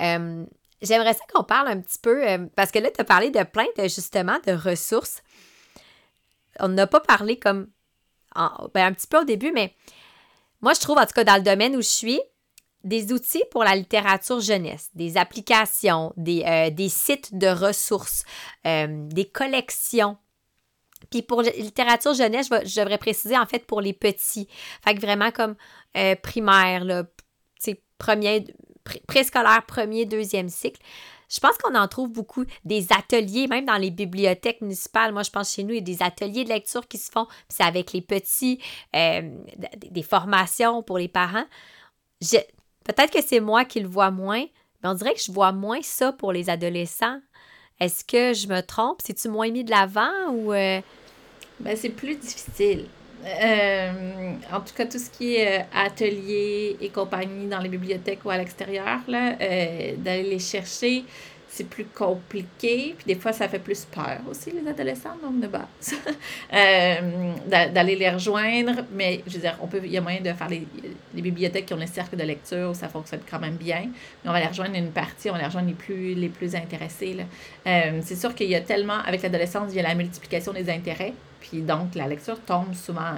Euh, J'aimerais ça qu'on parle un petit peu, euh, parce que là, tu as parlé de plein de, justement, de ressources. On n'a pas parlé comme ben, un petit peu au début, mais moi, je trouve, en tout cas, dans le domaine où je suis, des outils pour la littérature jeunesse, des applications, des, euh, des sites de ressources, euh, des collections. Puis pour la littérature jeunesse, je, devrais préciser en fait pour les petits. Fait que vraiment comme primaire, là, premier, préscolaire, premier, deuxième cycle. Je pense qu'on en trouve beaucoup des ateliers, même dans les bibliothèques municipales. Moi, je pense chez nous, il y a des ateliers de lecture qui se font. C'est avec les petits, euh, des formations pour les parents. Peut-être que c'est moi qui le vois moins, mais on dirait que je vois moins ça pour les adolescents. Est-ce que je me trompe? C'est-tu moins mis de l'avant ou. Euh? Ben, c'est plus difficile. Euh, en tout cas, tout ce qui est euh, atelier et compagnie dans les bibliothèques ou à l'extérieur, euh, d'aller les chercher, c'est plus compliqué. Puis des fois, ça fait plus peur aussi, les adolescents, donc de base. *laughs* d'aller les rejoindre. Mais je veux dire, on peut, il y a moyen de faire les, les bibliothèques qui ont les cercles de lecture ça fonctionne quand même bien. Mais on va les rejoindre une partie, on va les rejoindre les plus, les plus intéressés. c'est sûr qu'il y a tellement, avec l'adolescence, il y a la multiplication des intérêts. Puis donc, la lecture tombe souvent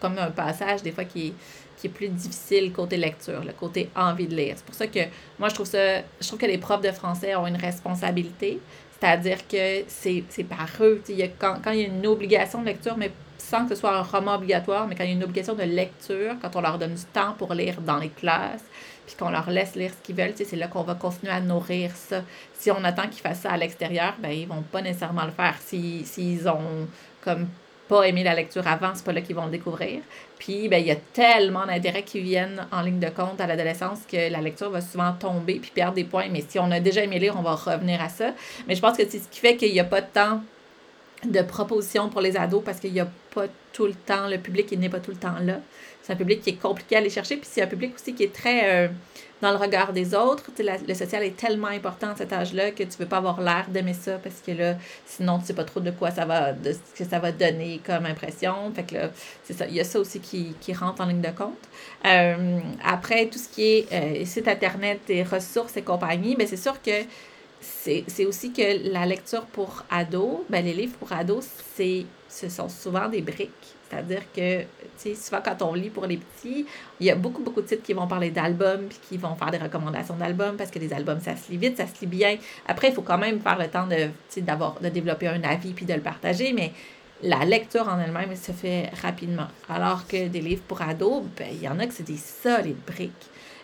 comme un passage, des fois, qui est, qui est plus difficile côté lecture, le côté envie de lire. C'est pour ça que moi, je trouve ça, je trouve que les profs de français ont une responsabilité. C'est-à-dire que c'est par eux. Quand, quand il y a une obligation de lecture, mais sans que ce soit un roman obligatoire, mais quand il y a une obligation de lecture, quand on leur donne du temps pour lire dans les classes, puis qu'on leur laisse lire ce qu'ils veulent, c'est là qu'on va continuer à nourrir ça. Si on attend qu'ils fassent ça à l'extérieur, ben ils vont pas nécessairement le faire. S'ils si, ont comme pas aimé la lecture avant, c'est pas là qu'ils vont le découvrir. Puis, ben, il y a tellement d'intérêts qui viennent en ligne de compte à l'adolescence que la lecture va souvent tomber puis perdre des points. Mais si on a déjà aimé lire, on va revenir à ça. Mais je pense que c'est ce qui fait qu'il n'y a pas temps de propositions pour les ados parce qu'il n'y a pas tout le temps, le public il n'est pas tout le temps là. C'est un public qui est compliqué à aller chercher, puis c'est un public aussi qui est très euh, dans le regard des autres. le social est tellement important à cet âge-là que tu veux pas avoir l'air d'aimer ça parce que là, sinon tu sais pas trop de quoi ça va, que ça va donner comme impression. Fait que c'est ça. Il y a ça aussi qui, qui rentre en ligne de compte. Euh, après, tout ce qui est euh, site internet et ressources et compagnie, mais ben, c'est sûr que c'est aussi que la lecture pour ados, ben les livres pour ados, c'est ce sont souvent des briques. C'est-à-dire que, tu sais, souvent quand on lit pour les petits, il y a beaucoup, beaucoup de titres qui vont parler d'albums, puis qui vont faire des recommandations d'albums, parce que les albums, ça se lit vite, ça se lit bien. Après, il faut quand même faire le temps de, de développer un avis, puis de le partager, mais la lecture en elle-même, se fait rapidement. Alors que des livres pour ados, ben, il y en a que c'est des solides briques.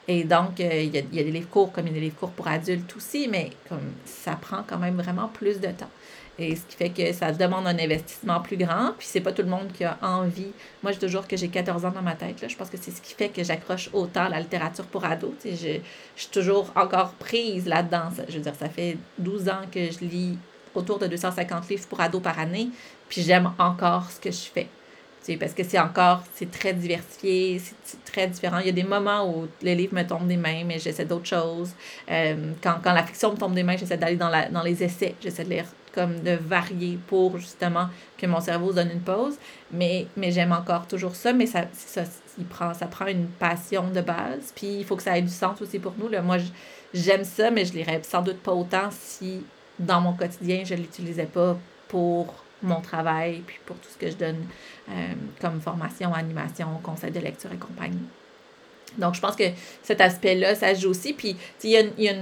Et donc, euh, il y, a, y, a, des livres courts comme il y a des livres courts pour adultes aussi, mais comme ça prend quand même vraiment plus de temps. Et ce qui fait que ça demande un investissement plus grand. Puis c'est pas tout le monde qui a envie. Moi, je dis toujours que j'ai 14 ans dans ma tête. Là. Je pense que c'est ce qui fait que j'accroche autant la littérature pour ados. Je, je suis toujours encore prise là-dedans. Je veux dire, ça fait 12 ans que je lis autour de 250 livres pour ados par année. Puis j'aime encore ce que je fais parce que c'est encore, c'est très diversifié, c'est très différent. Il y a des moments où les livres me tombent des mains, mais j'essaie d'autres choses. Euh, quand, quand la fiction me tombe des mains, j'essaie d'aller dans, dans les essais, j'essaie de lire comme de varier pour justement que mon cerveau donne une pause. Mais, mais j'aime encore toujours ça, mais ça, ça, il prend, ça prend une passion de base. Puis il faut que ça ait du sens aussi pour nous. Là. Moi, j'aime ça, mais je lirais sans doute pas autant si dans mon quotidien, je ne l'utilisais pas pour mon travail, puis pour tout ce que je donne euh, comme formation, animation, conseil de lecture et compagnie. Donc, je pense que cet aspect-là, ça joue aussi. Puis, il y a, y a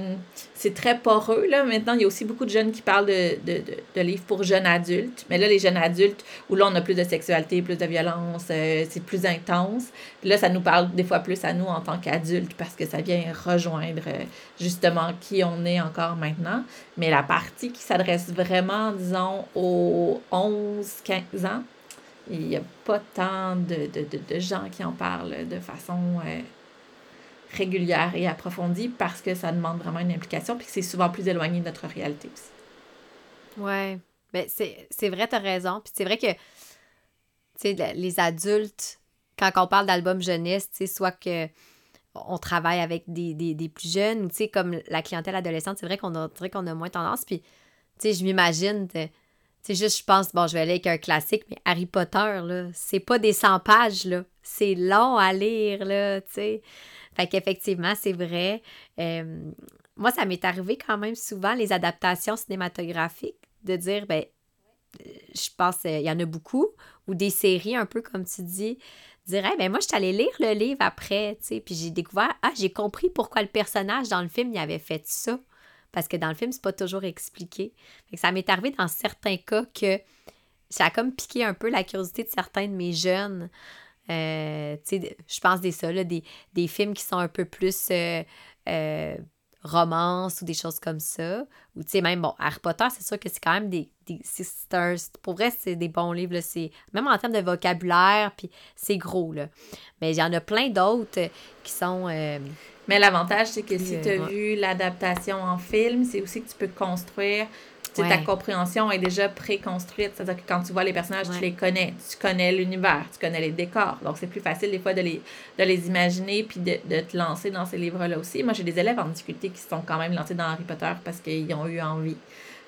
c'est très poreux, là. Maintenant, il y a aussi beaucoup de jeunes qui parlent de, de, de, livres pour jeunes adultes. Mais là, les jeunes adultes, où là, on a plus de sexualité, plus de violence, euh, c'est plus intense. Là, ça nous parle des fois plus à nous en tant qu'adultes parce que ça vient rejoindre euh, justement qui on est encore maintenant. Mais la partie qui s'adresse vraiment, disons, aux 11-15 ans, il n'y a pas tant de, de, de, gens qui en parlent de façon... Euh, régulière et approfondie parce que ça demande vraiment une implication puis c'est souvent plus éloigné de notre réalité aussi. Ouais. Ben, c'est vrai, tu as raison. Puis c'est vrai que, les adultes, quand on parle d'album jeunesse, soit que on travaille avec des, des, plus jeunes ou, comme la clientèle adolescente, c'est vrai qu'on a, qu'on a moins tendance. Puis, je m'imagine, tu juste, je pense, bon, je vais aller avec un classique, mais Harry Potter, là, c'est pas des 100 pages, là. C'est long à lire, là, tu sais. Fait qu'effectivement, c'est vrai. Euh, moi, ça m'est arrivé quand même souvent, les adaptations cinématographiques, de dire, ben, euh, je pense qu'il y en a beaucoup, ou des séries, un peu comme tu dis, dire, ben moi, je suis allée lire le livre après, tu sais, puis j'ai découvert, ah, j'ai compris pourquoi le personnage dans le film, il avait fait ça. Parce que dans le film, c'est pas toujours expliqué. Fait que ça m'est arrivé dans certains cas que ça a comme piqué un peu la curiosité de certains de mes jeunes. Euh, je pense des ça, des, des, films qui sont un peu plus euh, euh, romance ou des choses comme ça. Ou tu sais, même, bon, Harry Potter, c'est sûr que c'est quand même des. des pour vrai, c'est des bons livres. c'est, même en termes de vocabulaire, puis c'est gros. Là. Mais il y en a plein d'autres qui sont. Mais l'avantage, c'est que si tu as vu l'adaptation en film, c'est aussi que tu peux construire ta compréhension est déjà préconstruite. C'est-à-dire que quand tu vois les personnages, tu les connais. Tu connais l'univers, tu connais les décors. Donc, c'est plus facile des fois de les, de les imaginer puis de, de te lancer dans ces livres-là aussi. Moi, j'ai des élèves en difficulté qui sont quand même lancés dans Harry Potter parce qu'ils ont eu envie.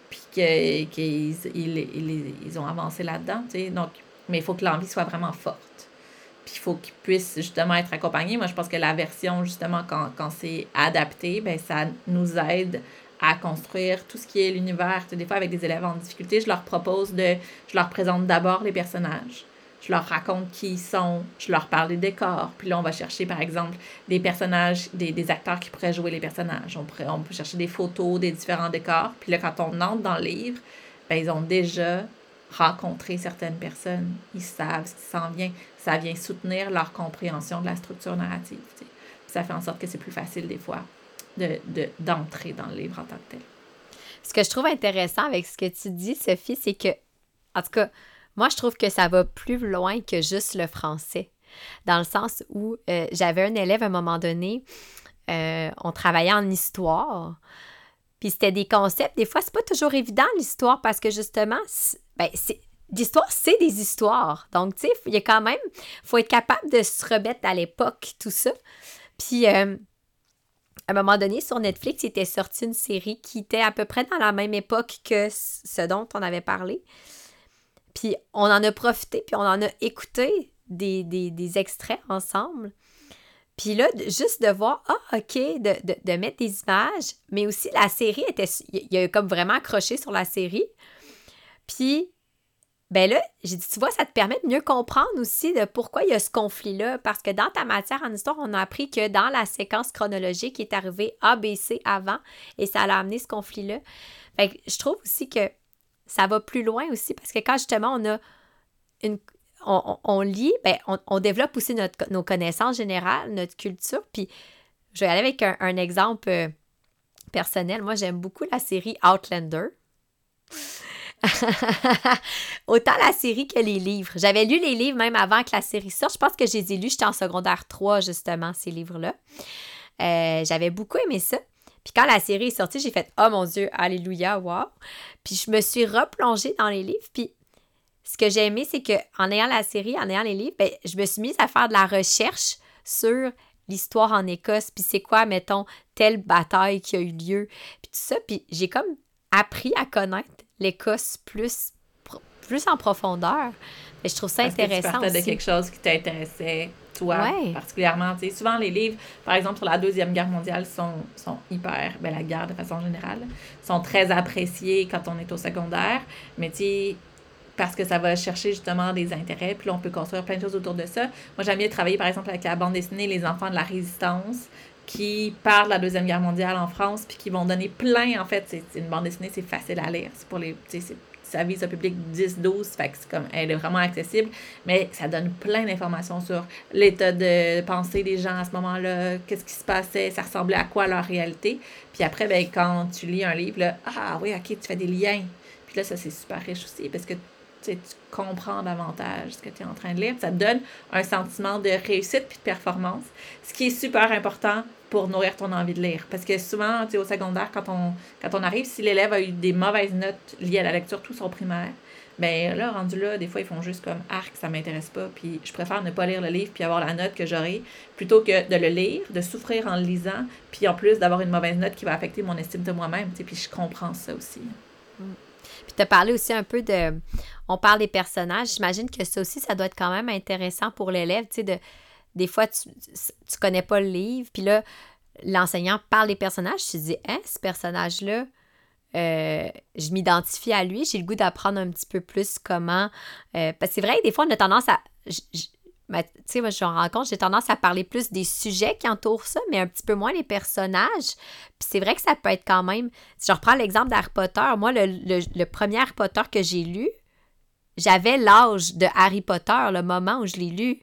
Puis qu'ils ils, ils, ont avancé là-dedans. Donc, mais il faut que l'envie soit vraiment forte. Puis il faut qu'ils puissent justement être accompagnés. Moi, je pense que la version, justement, quand, quand c'est adapté, ben ça nous aide à construire tout ce qui est l'univers. Des fois, avec des élèves en difficulté, je leur propose de. Je leur présente d'abord les personnages. Je leur raconte qui ils sont. Je leur parle des décors. Puis là, on va chercher, par exemple, des personnages, des, des acteurs qui pourraient jouer les personnages. On, pourrait, on peut chercher des photos des différents décors. Puis là, quand on entre dans le livre, ben, ils ont déjà rencontré certaines personnes. Ils savent ce qui s'en vient. Ça vient soutenir leur compréhension de la structure narrative. Ça fait en sorte que c'est plus facile des fois d'entrer de, dans le livre en tant que tel. Ce que je trouve intéressant avec ce que tu dis, Sophie, c'est que, en tout cas, moi, je trouve que ça va plus loin que juste le français. Dans le sens où euh, j'avais un élève à un moment donné, euh, on travaillait en histoire, Puis c'était des concepts. Des fois, c'est pas toujours évident l'histoire parce que justement, ben, c'est l'histoire, c'est des histoires. Donc, tu sais, il y a quand même, faut être capable de se remettre à l'époque, tout ça. Puis, euh, à un moment donné, sur Netflix, il était sorti une série qui était à peu près dans la même époque que ce dont on avait parlé. Puis, on en a profité, puis on en a écouté des, extraits ensemble. Puis là, juste de voir, ah, OK, de, mettre des images, mais aussi la série était, il a comme vraiment accroché sur la série. Puis, ben là, j'ai dit, tu vois, ça te permet de mieux comprendre aussi de pourquoi il y a ce conflit-là. Parce que dans ta matière en histoire, on a appris que dans la séquence chronologique, il est arrivé ABC avant et ça a amené ce conflit-là. Fait que je trouve aussi que ça va plus loin aussi parce que quand justement on a une, on, lit, ben, on, développe aussi notre, nos connaissances générales, notre culture. Puis, je vais aller avec un, exemple euh, personnel. Moi, j'aime beaucoup la série Outlander. *laughs* Autant la série que les livres. J'avais lu les livres même avant que la série sorte. Je pense que je les ai lus, j'étais en secondaire 3, justement, ces livres-là. Euh, j'avais beaucoup aimé ça. Puis quand la série est sortie, j'ai fait Oh mon Dieu, Alléluia, wow. Puis je me suis replongée dans les livres. Puis ce que j'ai aimé, c'est qu'en ayant la série, en ayant les livres, ben, je me suis mise à faire de la recherche sur l'histoire en Écosse, puis c'est quoi, mettons, telle bataille qui a eu lieu, puis tout ça. Puis j'ai comme appris à connaître l'Écosse plus, plus en profondeur. Et je trouve ça intéressant. Que tu de quelque chose qui t'intéressait, toi, particulièrement. Tu sais, souvent, les livres, par exemple, sur la Deuxième Guerre mondiale, sont, sont hyper, ben, la guerre de façon générale, sont très appréciés quand on est au secondaire. Mais tu parce que ça va chercher justement des intérêts, puis là, on peut construire plein de choses autour de ça. Moi, j'aime bien travailler, par exemple, avec la bande dessinée Les Enfants de la Résistance, qui parle de la Deuxième Guerre mondiale en France, puis qui vont donner plein, en fait, c'est une bande dessinée, c'est facile à lire, c'est pour les, ça vise un public 10-12, fait que c'est comme, elle est vraiment accessible, mais ça donne plein d'informations sur l'état de pensée des gens à ce moment-là, qu'est-ce qui se passait, ça ressemblait à quoi leur réalité. Puis après, ben, quand tu lis un livre, ah oui, ok, tu fais des liens. Puis là, ça, c'est super riche aussi, parce que tu comprends davantage ce que tu es en train de lire. Ça te donne un sentiment de réussite puis de performance, ce qui est super important pour nourrir ton envie de lire. Parce que souvent, au secondaire, quand on, quand on arrive, si l'élève a eu des mauvaises notes liées à la lecture tout son primaire, ben là, rendu là, des fois, ils font juste comme arc, ça m'intéresse pas, puis je préfère ne pas lire le livre puis avoir la note que j'aurai, plutôt que de le lire, de souffrir en le lisant, puis en plus d'avoir une mauvaise note qui va affecter mon estime de moi-même, puis je comprends ça aussi. Puis tu as parlé aussi un peu de. On parle des personnages. J'imagine que ça aussi, ça doit être quand même intéressant pour l'élève. Tu des fois, tu, tu connais pas le livre, puis là, l'enseignant parle des personnages. Tu te dis, hein, ce personnage-là, euh, je m'identifie à lui, j'ai le goût d'apprendre un petit peu plus comment. Euh, parce que c'est vrai des fois, on a tendance à tu sais, moi, je rends compte, j'ai tendance à parler plus des sujets qui entourent ça, mais un petit peu moins les personnages. Puis c'est vrai que ça peut être quand même. Si je reprends l'exemple d'Harry Potter, moi, le, premier Harry Potter que j'ai lu, j'avais l'âge de Harry Potter, le moment où je l'ai lu.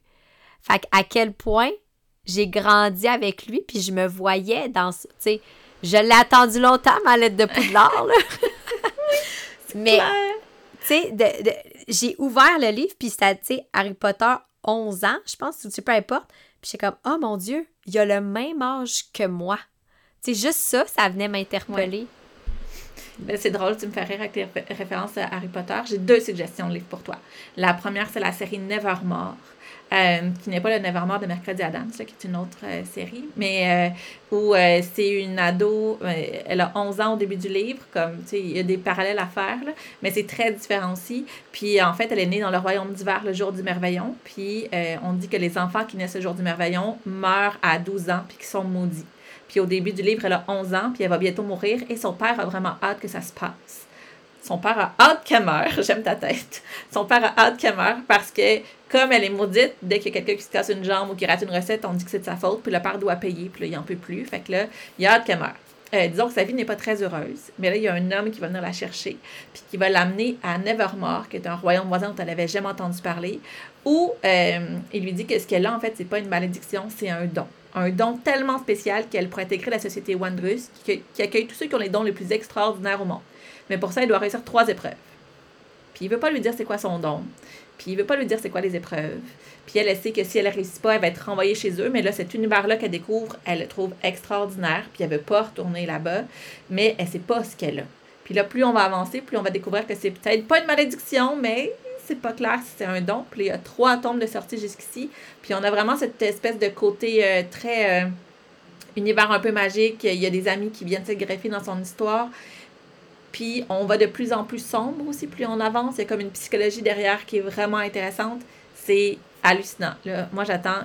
Fait à quel point j'ai grandi avec lui, puis je me voyais dans. Tu sais, je l'ai attendu longtemps, ma lettre de Poudlard, là. *laughs* mais, tu sais, j'ai ouvert le livre, puis ça, tu sais, Harry Potter 11 ans, je pense, ou peu importe. Puis j'étais comme, oh mon Dieu, il a le même âge que moi. C'est juste ça, ça venait m'interpeller. Ben, c'est drôle, tu me fais rire avec les références à Harry Potter. J'ai deux suggestions de livres pour toi. La première, c'est la série Nevermore. Euh, qui n'est pas le Nevermore de Mercredi Adams, qui est une autre euh, série, mais euh, où c'est une ado, elle a 11 ans au début du livre, comme, tu sais, il y a des parallèles à faire, là, mais c'est très différent. Puis en fait, elle est née dans le royaume d'hiver le jour du merveillon, puis on dit que les enfants qui naissent le jour du merveillon meurent à 12 ans, puis qui sont maudits. Puis au début du livre, elle a 11 ans, puis elle va bientôt mourir, et son père a vraiment hâte que ça se passe. Son père a hâte qu'elle meure. *laughs* J'aime ta tête. Son père a hâte qu'elle meure parce que, comme elle est maudite, dès qu'il y a quelqu'un qui se casse une jambe ou qui rate une recette, on dit que c'est de sa faute, puis le père doit payer, puis là, il n'en peut plus. Fait que là, il a hâte qu'elle meure. Euh, disons que sa vie n'est pas très heureuse, mais là, il y a un homme qui va venir la chercher, puis qui va l'amener à Nevermore, qui est un royaume voisin dont elle n'avait jamais entendu parler, où euh, il lui dit que ce qu'elle a, en fait, c'est pas une malédiction, c'est un don. Un don tellement spécial qu'elle pourrait intégrer la société Wondrous, qui, accueille tous ceux qui ont les dons les plus extraordinaires au monde. Mais pour ça, il doit réussir trois épreuves. Puis il veut pas lui dire c'est quoi son don. Puis il veut pas lui dire c'est quoi les épreuves. Puis elle, elle sait que si elle réussit pas, elle va être renvoyée chez eux. Mais là, cet univers-là qu'elle découvre, elle le trouve extraordinaire. Puis elle veut pas retourner là-bas. Mais elle sait pas ce qu'elle a. Puis là, plus on va avancer, plus on va découvrir que c'est peut-être pas une malédiction, mais c'est pas clair si c'est un don. Puis il y a trois tombes de sortie jusqu'ici. Puis on a vraiment cette espèce de côté euh, très euh, univers un peu magique. Il y a des amis qui viennent se greffer dans son histoire. Puis on va de plus en plus sombre aussi, plus on avance. Il y a comme une psychologie derrière qui est vraiment intéressante. C'est hallucinant. Moi, j'attends,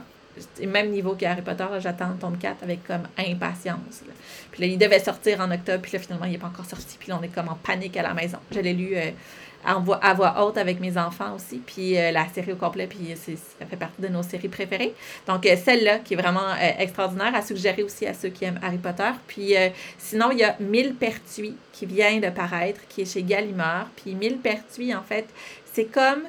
même niveau qu'Harry Potter, j'attends le tome 4 avec comme impatience. Puis là, il devait sortir en octobre, puis là, finalement, il n'est pas encore sorti. Puis là, on est comme en panique à la maison. Je l'ai lu euh, à, voix, à voix haute avec mes enfants aussi, puis euh, la série au complet, puis ça fait partie de nos séries préférées. Donc, euh, celle-là, qui est vraiment extraordinaire, à suggérer aussi à ceux qui aiment Harry Potter. Puis sinon, il y a Mille Pertuis qui vient de paraître, qui est chez Gallimard. Puis Mille Pertuis, en fait, c'est comme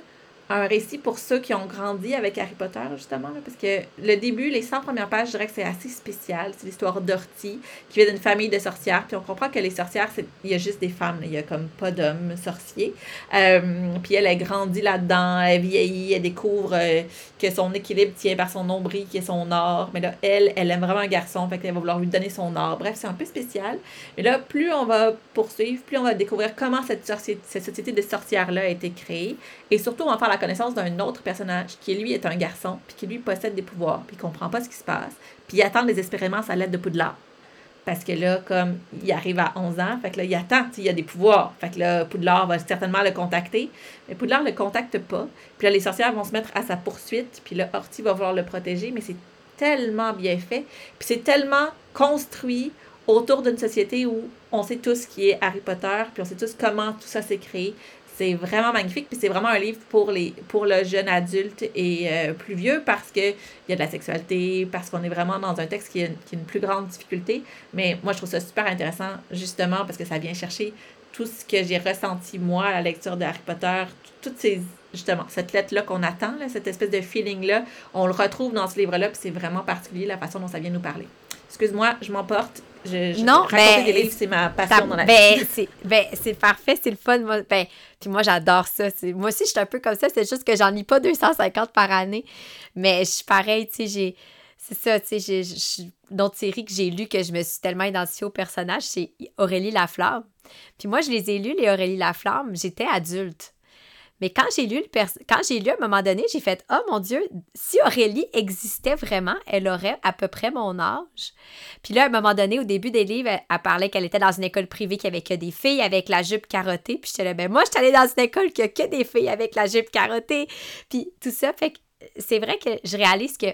un récit pour ceux qui ont grandi avec Harry Potter, justement, parce que le début, les 100 premières pages, je dirais que c'est assez spécial. C'est l'histoire d'Ortie, qui vient d'une famille de sorcières, puis on comprend que les sorcières, il y a juste des femmes, il y a comme pas d'hommes sorciers. Euh, puis elle a grandi là-dedans, elle vieillit, elle découvre euh, que son équilibre tient par son nombril, qui est son or. Mais là, elle, elle aime vraiment un garçon, fait qu'elle va vouloir lui donner son or. Bref, c'est un peu spécial. Mais là, plus on va poursuivre, plus on va découvrir comment cette, société de sorcières-là a été créée. Et surtout, on va connaissance d'un autre personnage qui, lui, est un garçon, puis qui, lui, possède des pouvoirs, puis comprend pas ce qui se passe, puis il attend désespérément sa lettre de Poudlard. Parce que là, comme il arrive à 11 ans, fait que là, il attend, il y a des pouvoirs. Fait que là, Poudlard va certainement le contacter. Mais Poudlard ne le contacte pas. Puis là, les sorcières vont se mettre à sa poursuite. Puis là, Horty va vouloir le protéger. Mais c'est tellement bien fait. Puis c'est tellement construit autour d'une société où on sait tous qui est Harry Potter. Puis on sait tous comment tout ça s'est créé. C'est vraiment magnifique, puis c'est vraiment un livre pour, les, pour le jeune adulte et euh, plus vieux parce qu'il y a de la sexualité, parce qu'on est vraiment dans un texte qui a, qui a, une plus grande difficulté. Mais moi, je trouve ça super intéressant, justement, parce que ça vient chercher tout ce que j'ai ressenti, moi, à la lecture de Harry Potter, toutes ces justement, cette lettre-là qu'on attend, cette espèce de feeling-là, on le retrouve dans ce livre-là, puis c'est vraiment particulier la façon dont ça vient nous parler. Excuse-moi, je m'emporte. Je, non, mais des livres, c'est ma passion dans la ben, c'est, ben, c'est parfait, c'est le fun. Moi, ben, puis moi, j'adore ça. moi aussi, je suis un peu comme ça. C'est juste que j'en lis pas 250 par année. Mais je suis pareil, tu sais, j'ai... C'est ça, tu sais, j'ai, d'autres séries que j'ai lues que je me suis tellement identifiée au personnage, c'est Aurélie Laflamme. Puis moi, je les ai lues, les Aurélie Laflamme, j'étais adulte. Mais quand j'ai lu, quand j'ai à un moment donné, j'ai fait Oh mon Dieu, si Aurélie existait vraiment, elle aurait à peu près mon âge. Puis là, à un moment donné, au début des livres, elle, parlait qu'elle était dans une école privée qui avait que des filles avec la jupe carottée. Puis j'étais là, ben moi, je suis allée dans une école qui a que des filles avec la jupe carottée. Puis tout ça, fait que c'est vrai que je réalise que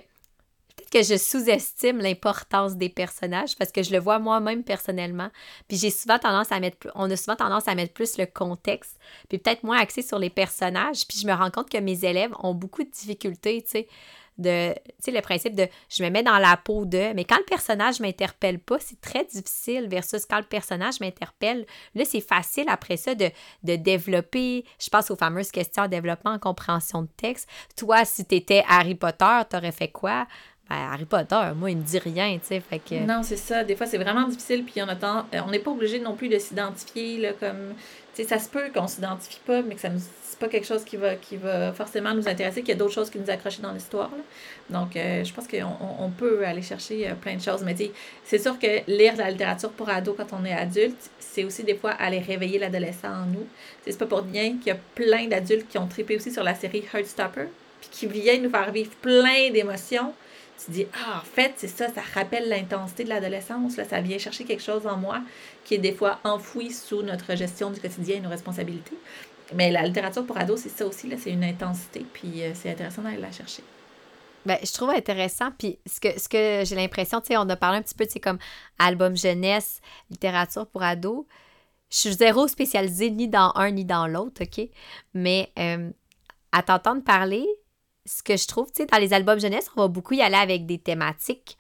que je sous-estime l'importance des personnages parce que je le vois moi-même personnellement. Puis j'ai souvent tendance à mettre, on a souvent tendance à mettre plus le contexte, puis peut-être moins axé sur les personnages. Puis je me rends compte que mes élèves ont beaucoup de difficultés, tu sais de, tu sais, le principe de je me mets dans la peau de, mais quand le personnage m'interpelle pas, c'est très difficile versus quand le personnage m'interpelle. Là, c'est facile après ça de, de développer, je pense aux fameuses questions de développement en compréhension de texte. Toi, si tu étais Harry Potter, tu aurais fait quoi? Ben, Harry Potter, moi, il me dit rien, tu sais, fait que... Non, c'est ça. Des fois, c'est vraiment difficile, puis on attend... Euh, on n'est pas obligé non plus de s'identifier, comme... Tu sais, ça se peut qu'on s'identifie pas, mais que ça nous... pas quelque chose qui va, qui va forcément nous intéresser, qu'il y a d'autres choses qui nous accrochent dans l'histoire, Donc, euh, je pense qu'on on peut aller chercher euh, plein de choses, mais c'est sûr que lire de la littérature pour ados quand on est adulte, c'est aussi des fois aller réveiller l'adolescent en nous. C'est pas pour rien qu'il y a plein d'adultes qui ont trippé aussi sur la série Heartstopper, puis qui viennent nous faire vivre plein d'émotions, tu dis, ah, en fait, c'est ça, ça rappelle l'intensité de l'adolescence, là, ça vient chercher quelque chose en moi qui est des fois enfoui sous notre gestion du quotidien et nos responsabilités. Mais la littérature pour ados, c'est ça aussi, là, c'est une intensité, puis euh, c'est intéressant d'aller la chercher. Ben, je trouve intéressant. Puis ce que, ce que j'ai l'impression, tu sais, on a parlé un petit peu, tu sais, comme album jeunesse, littérature pour ados. Je suis zéro spécialisée ni dans un ni dans l'autre, OK? Mais euh, à t'entendre parler, ce que je trouve, tu sais, dans les albums jeunesse, on va beaucoup y aller avec des thématiques.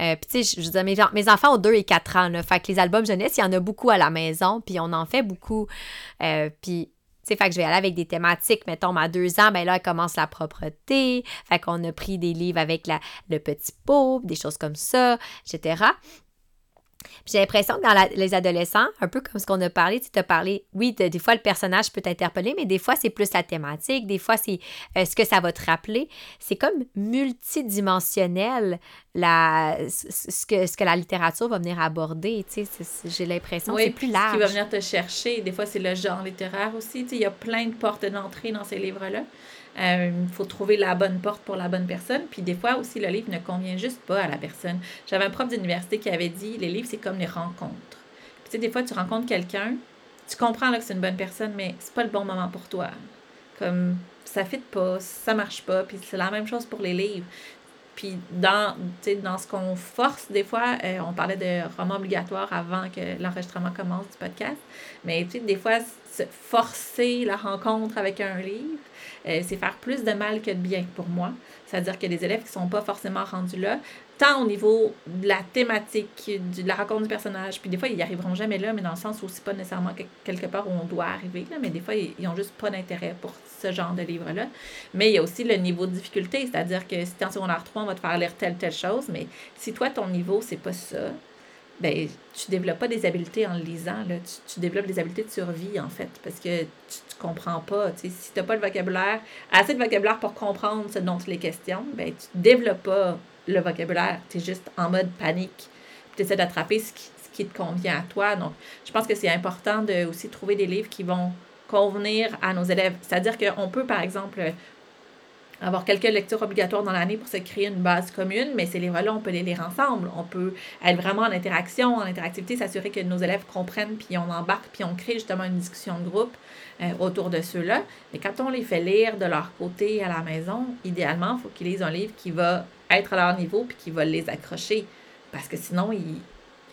Euh, puis, tu sais, je, veux dire, mes, mes, enfants ont 2 et 4 ans, là, fait que les albums jeunesse, il y en a beaucoup à la maison, puis on en fait beaucoup. Euh, puis, tu sais, fait que je vais aller avec des thématiques. Mettons, à deux ans, ben là, elle commence la propreté. Fait qu'on a pris des livres avec la, le petit pot, des choses comme ça, etc. J'ai l'impression que dans les adolescents, un peu comme ce qu'on a parlé, tu as parlé, oui, des fois le personnage peut t'interpeller, mais des fois c'est plus la thématique, des fois c'est euh, ce que ça va te rappeler. C'est comme multidimensionnel la, ce, que, ce que la littérature va venir aborder. J'ai l'impression que c'est plus large. Ce qui va venir te chercher, des fois c'est le genre littéraire aussi. Il y a plein de portes d'entrée dans ces livres-là. Il euh, faut trouver la bonne porte pour la bonne personne. Puis des fois aussi, le livre ne convient juste pas à la personne. J'avais un prof d'université qui avait dit les livres, c'est comme les rencontres. Puis tu sais, des fois, tu rencontres quelqu'un, tu comprends que c'est une bonne personne, mais c'est pas le bon moment pour toi. Comme ça fit pas, ça marche pas. Puis c'est la même chose pour les livres. Puis dans, ce qu'on force, des fois, euh, on parlait de roman obligatoire avant que l'enregistrement commence du podcast, mais des fois, forcer la rencontre avec un livre, euh, c'est faire plus de mal que de bien pour moi. C'est-à-dire que les élèves qui ne sont pas forcément rendus là, tant au niveau de la thématique, de la rencontre du personnage, puis des fois, ils n'y arriveront jamais là, mais dans le sens où c'est pas nécessairement quelque part où on doit arriver, là, mais des fois, ils n'ont juste pas d'intérêt pour ce genre de livre-là. Mais il y a aussi le niveau de difficulté, c'est-à-dire que si tu es en secondaire 3, on va te faire lire telle, telle chose, mais si toi, ton niveau, c'est pas ça, ben, tu développes pas des habiletés en le lisant. Tu, tu développes des habiletés de survie, en fait, parce que tu, tu comprends pas. Tu si tu n'as pas le vocabulaire, assez de vocabulaire pour comprendre ce dont il est question, ben, tu développes pas le vocabulaire. Tu es juste en mode panique. Tu essaies d'attraper ce qui, ce qui te convient à toi. Donc, je pense que c'est important de aussi trouver des livres qui vont convenir à nos élèves. C'est-à-dire qu'on peut, par exemple, avoir quelques lectures obligatoires dans l'année pour se créer une base commune, mais ces livres-là, on peut les lire ensemble. On peut être vraiment en interaction, en interactivité, s'assurer que nos élèves comprennent, puis on embarque, puis on crée justement une discussion de groupe euh, autour de ceux-là. Mais quand on les fait lire de leur côté à la maison, idéalement, il faut qu'ils lisent un livre qui va être à leur niveau, puis qui va les accrocher, parce que sinon, ils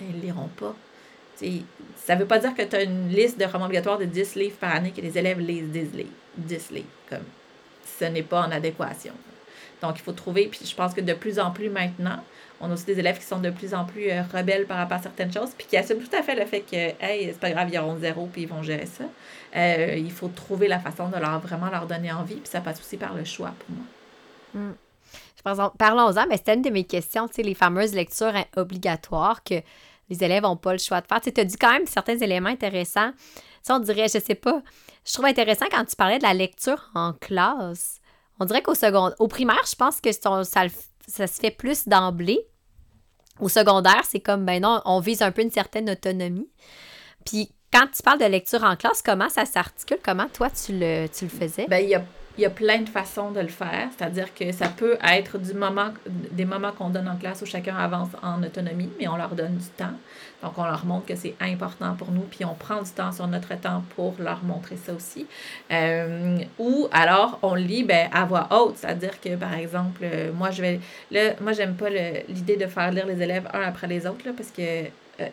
ne liront pas. ça ne veut pas dire que tu as une liste de romans obligatoires de 10 livres par année que les élèves lisent 10 livres. 10 livres comme ce n'est pas en adéquation. Donc, il faut trouver, puis je pense que de plus en plus maintenant, on a aussi des élèves qui sont de plus en plus euh, rebelles par rapport à certaines choses, puis qui assument tout à fait le fait que, hey, c'est pas grave, ils auront zéro, puis ils vont gérer ça. Euh, il faut trouver la façon de leur vraiment leur donner envie, puis ça passe aussi par le choix pour moi. Hmm. Parlons-en, mais c'était une de mes questions, tu les fameuses lectures obligatoires que les élèves n'ont pas le choix de faire. Tu as dit quand même certains éléments intéressants. Tu on dirait, je sais pas, je trouve intéressant quand tu parlais de la lecture en classe. On dirait qu'au second, au primaire, je pense que ça, ça se fait plus d'emblée. Au secondaire, c'est comme, ben non, on vise un peu une certaine autonomie. Puis quand tu parles de lecture en classe, comment ça s'articule? Comment toi, tu le, faisais? Ben, il y a plein de façons de le faire, c'est-à-dire que ça peut être du moment, des moments qu'on donne en classe où chacun avance en autonomie, mais on leur donne du temps. Donc, on leur montre que c'est important pour nous, puis on prend du temps sur notre temps pour leur montrer ça aussi. Euh, ou alors, on lit ben, à voix haute, c'est-à-dire que, par exemple, moi, je vais. Là, moi, j'aime pas l'idée de faire lire les élèves un après les autres, là, parce que euh,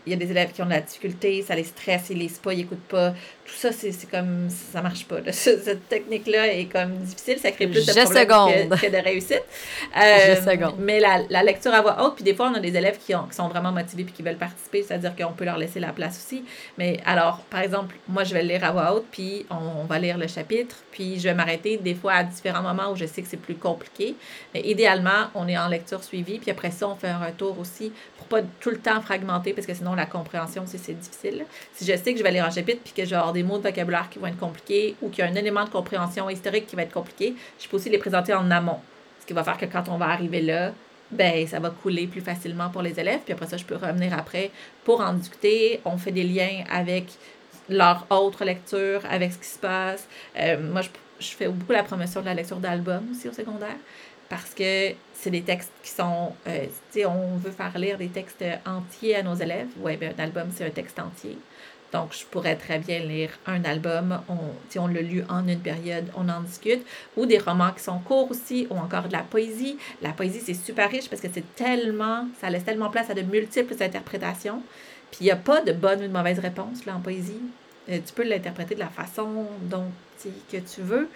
il y a des élèves qui ont de la difficulté, ça les stresse, ils lisent pas, ils n'écoutent pas. Tout ça, c'est comme, ça marche pas. *laughs* Cette technique-là est comme difficile, ça crée plus de problèmes que, de réussite. *laughs* Euh, mais la, la, lecture à voix haute, puis des fois, on a des élèves qui, ont, qui sont vraiment motivés puis qui veulent participer, c'est-à-dire qu'on peut leur laisser la place aussi. Mais alors, par exemple, moi, je vais le lire à voix haute, puis on, va lire le chapitre, puis je vais m'arrêter des fois à différents moments où je sais que c'est plus compliqué. Mais idéalement, on est en lecture suivie, puis après ça, on fait un retour aussi pour pas tout le temps fragmenter, parce que sinon la compréhension, c'est difficile. Si je sais que je vais lire un chapitre puis que je des mots de vocabulaire qui vont être compliqués ou qu'il y a un élément de compréhension historique qui va être compliqué, je peux aussi les présenter en amont. Ce qui va faire que quand on va arriver là, ben ça va couler plus facilement pour les élèves. Puis après ça, je peux revenir après pour en. On fait des liens avec leur autre lecture, avec ce qui se passe. Euh, moi, je, je fais beaucoup la promotion de la lecture d'albums aussi au secondaire parce que c'est des textes qui sont, euh, sais, on veut faire lire des textes entiers à nos élèves. Oui, ben, un album, c'est un texte entier. Donc, je pourrais très bien lire un album, on, on l'a lu en une période, on en discute, ou des romans qui sont courts aussi, ou encore de la poésie. La poésie, c'est super riche parce que c'est tellement, ça laisse tellement place à de multiples interprétations. Puis, il n'y a pas de bonne ou de mauvaise réponse là, en poésie. Euh, tu peux l'interpréter de la façon que tu veux.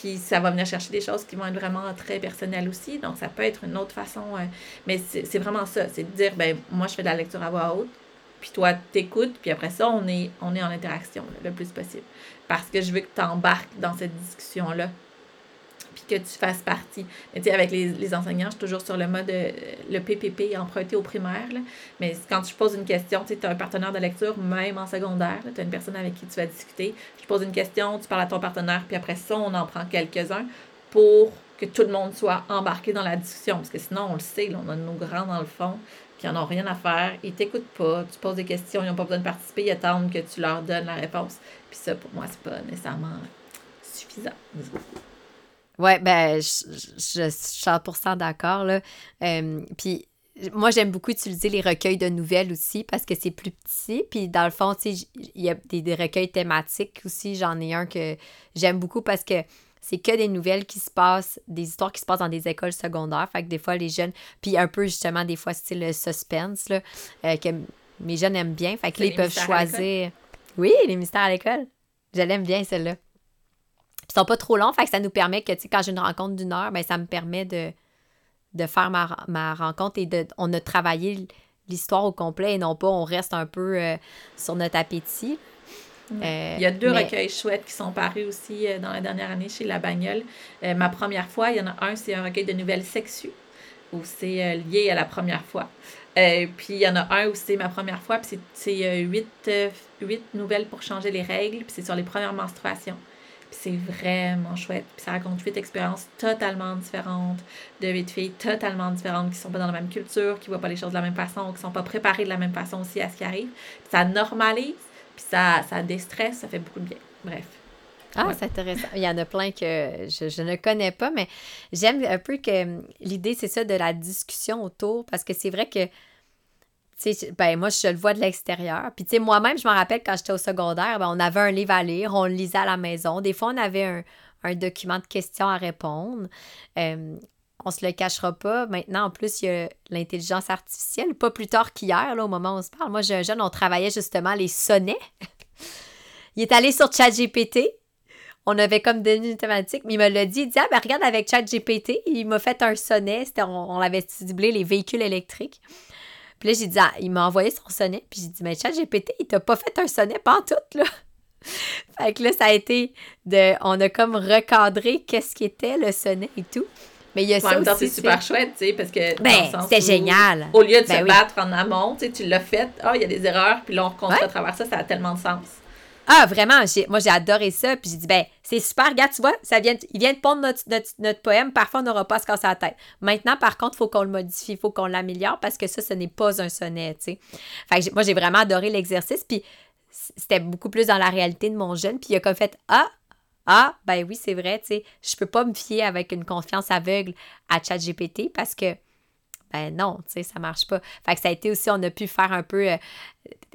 Puis ça va venir chercher des choses qui vont être vraiment très personnelles aussi. Donc ça peut être une autre façon. Euh, mais c'est vraiment ça. C'est de dire, ben moi je fais de la lecture à voix haute. Puis toi, t'écoutes, puis après ça, on est, on est en interaction le plus possible. Parce que je veux que tu embarques dans cette discussion-là. Que tu fasses partie. Avec les, enseignants, je suis toujours sur le mode, euh, le PPP emprunté au primaire. Mais quand tu poses une question, tu as un partenaire de lecture, même en secondaire, tu as une personne avec qui tu vas discuter. Tu poses une question, tu parles à ton partenaire, puis après ça, on en prend quelques-uns pour que tout le monde soit embarqué dans la discussion. Parce que sinon, on le sait, on a nos grands dans le fond qui n'en ont rien à faire, ils t'écoutent pas, tu poses des questions, ils n'ont pas besoin de participer, ils attendent que tu leur donnes la réponse. Puis ça, pour moi, c'est pas nécessairement suffisant. Oui, ben, je, je, suis 100% d'accord. Là. Euh, puis moi, j'aime beaucoup utiliser les recueils de nouvelles aussi parce que c'est plus petit. Puis dans le fond, il y a des, des recueils thématiques aussi. J'en ai un que j'aime beaucoup parce que c'est que des nouvelles qui se passent, des histoires qui se passent dans des écoles secondaires. Fait que des fois, les jeunes, puis un peu justement, des fois, style suspense, là, euh, que mes jeunes aiment bien. Fait que là, ils peuvent choisir. Oui, les mystères à l'école. Je l'aime bien, celle-là. Ils sont pas trop longs, fait que ça nous permet que, tu sais, quand j'ai une rencontre d'une heure, ben, ça me permet de, de faire ma, rencontre et de, on a travaillé l'histoire au complet et non pas on reste un peu euh, sur notre appétit. Euh, il y a deux recueils chouettes qui sont parus aussi euh, dans la dernière année chez La Bagnole. Ma première fois, il y en a un, c'est un recueil de nouvelles sexues, où c'est lié à la première fois. puis il y en a un où c'est ma première fois, puis c'est huit, huit nouvelles pour changer les règles, puis c'est sur les premières menstruations. Puis c'est vraiment chouette. Puis ça raconte huit expériences totalement différentes de huit filles totalement différentes qui sont pas dans la même culture, qui voient pas les choses de la même façon, qui sont pas préparées de la même façon aussi à ce qui arrive. ça normalise puis ça, ça déstresse, ça fait beaucoup de bien. Bref. Ah, c'est intéressant. Il y en a plein que je, ne connais pas, mais j'aime un peu que l'idée, c'est ça, de la discussion autour, parce que c'est vrai que, ben moi, je le vois de l'extérieur. Puis, tu sais, moi-même, je me rappelle quand j'étais au secondaire, ben, on avait un livre à lire, on le lisait à la maison. Des fois, on avait un, document de questions à répondre. Hum, on se le cachera pas. Maintenant, en plus, il y a l'intelligence artificielle. Pas plus tard qu'hier, là, au moment où on se parle. Moi, j'ai un jeune, on travaillait justement les sonnets. *laughs* il est allé sur ChatGPT. On avait comme donné une thématique, mais il me l'a dit. Il dit Ah, ben regarde, avec ChatGPT, il m'a fait un sonnet. On, on avait ciblé les véhicules électriques. Puis là, j'ai dit, ah, il m'a envoyé son sonnet. Puis j'ai dit, mais ChatGPT, il t'a pas fait un sonnet, pas en tout, là. *laughs* fait que là, ça a été de. On a comme recadré qu'est-ce qui était le sonnet et tout. Mais il y a ça aussi. c'est super chouette, tu sais, parce que. Ben, c'était génial. Au lieu de ben se battre en amont, tu sais, tu l'as fait, ah, il y a des erreurs, puis là, on reconstruit à travers ça, ça a tellement de sens. Ah, vraiment, moi j'ai adoré ça. Puis j'ai dit, ben, c'est super, regarde, tu vois, ça vient, il vient de pondre notre, notre, poème, parfois on n'aura pas à se casser la tête. Maintenant, par contre, il faut qu'on le modifie, il faut qu'on l'améliore parce que ça, ce n'est pas un sonnet, tu sais. Fait que moi j'ai vraiment adoré l'exercice. Puis c'était beaucoup plus dans la réalité de mon jeune. Puis il a comme fait, ah, ah, ben oui, c'est vrai, tu sais, je peux pas me fier avec une confiance aveugle à ChatGPT parce que, ben non, tu sais, ça marche pas. Fait que ça a été aussi, on a pu faire un peu, euh,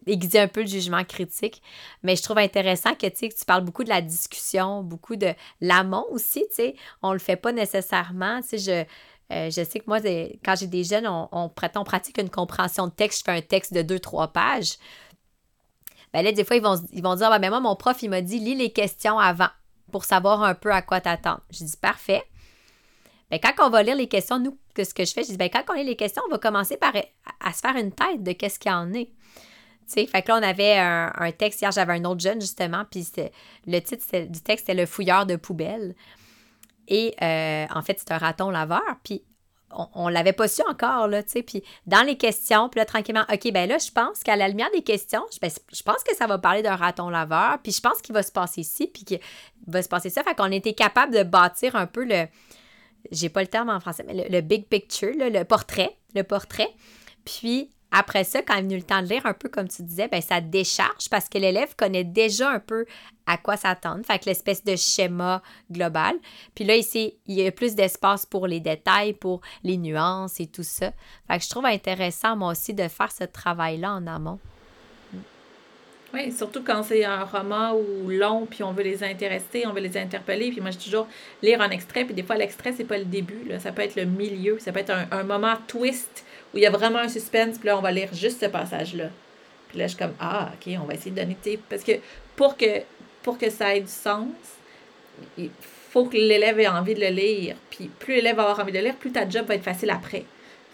aiguiser un peu le jugement critique. Mais je trouve intéressant que, tu que parles beaucoup de la discussion, beaucoup de l'amont aussi, tu sais. On le fait pas nécessairement, tu sais, je... Euh, je sais que moi, quand j'ai des jeunes, on, on, pratique une compréhension de texte. Je fais un texte de deux, trois pages. Ben là, des fois, ils vont, ils vont dire, ah, ben moi, mon prof, il m'a dit, lis les questions avant pour savoir un peu à quoi t'attendre. Je dis parfait. Bien, quand on va lire les questions, nous, ce que je fais, je dis, bien, quand on lit les questions, on va commencer par à, se faire une tête de qu'est-ce qu'il y en est. sais, fait que là, on avait un, texte, hier, j'avais un autre jeune, justement, puis le titre du texte, c'était Le fouilleur de poubelle. Et euh, en fait, c'est un raton laveur. Puis on, ne l'avait pas su encore, là, tu sais. Puis dans les questions, puis là, tranquillement, OK, ben là, je pense qu'à la lumière des questions, je, ben, pense que ça va parler d'un raton laveur, puis je pense qu'il va se passer ici, puis qu'il va se passer ça. Fait qu'on était capable de bâtir un peu le, j'ai pas le terme en français, mais le, big picture, le portrait, le portrait. Puis après ça, quand est venu le temps de lire, un peu comme tu disais, ben ça décharge parce que l'élève connaît déjà un peu à quoi s'attendre. Fait que l'espèce de schéma global. Puis là, ici, il y a plus d'espace pour les détails, pour les nuances et tout ça. Fait que je trouve intéressant, moi aussi, de faire ce travail-là en amont. Oui, surtout quand c'est un roman ou long, puis on veut les intéresser, on veut les interpeller. Puis moi, je toujours lire un extrait, puis des fois, l'extrait, c'est pas le début. Là. Ça peut être le milieu, ça peut être un moment twist où il y a vraiment un suspense, puis là, on va lire juste ce passage-là. Puis là, je suis comme, ah, OK, on va essayer de donner, parce que pour, que pour que ça ait du sens, il faut que l'élève ait envie de le lire. Puis plus l'élève va avoir envie de le lire, plus ta job va être facile après.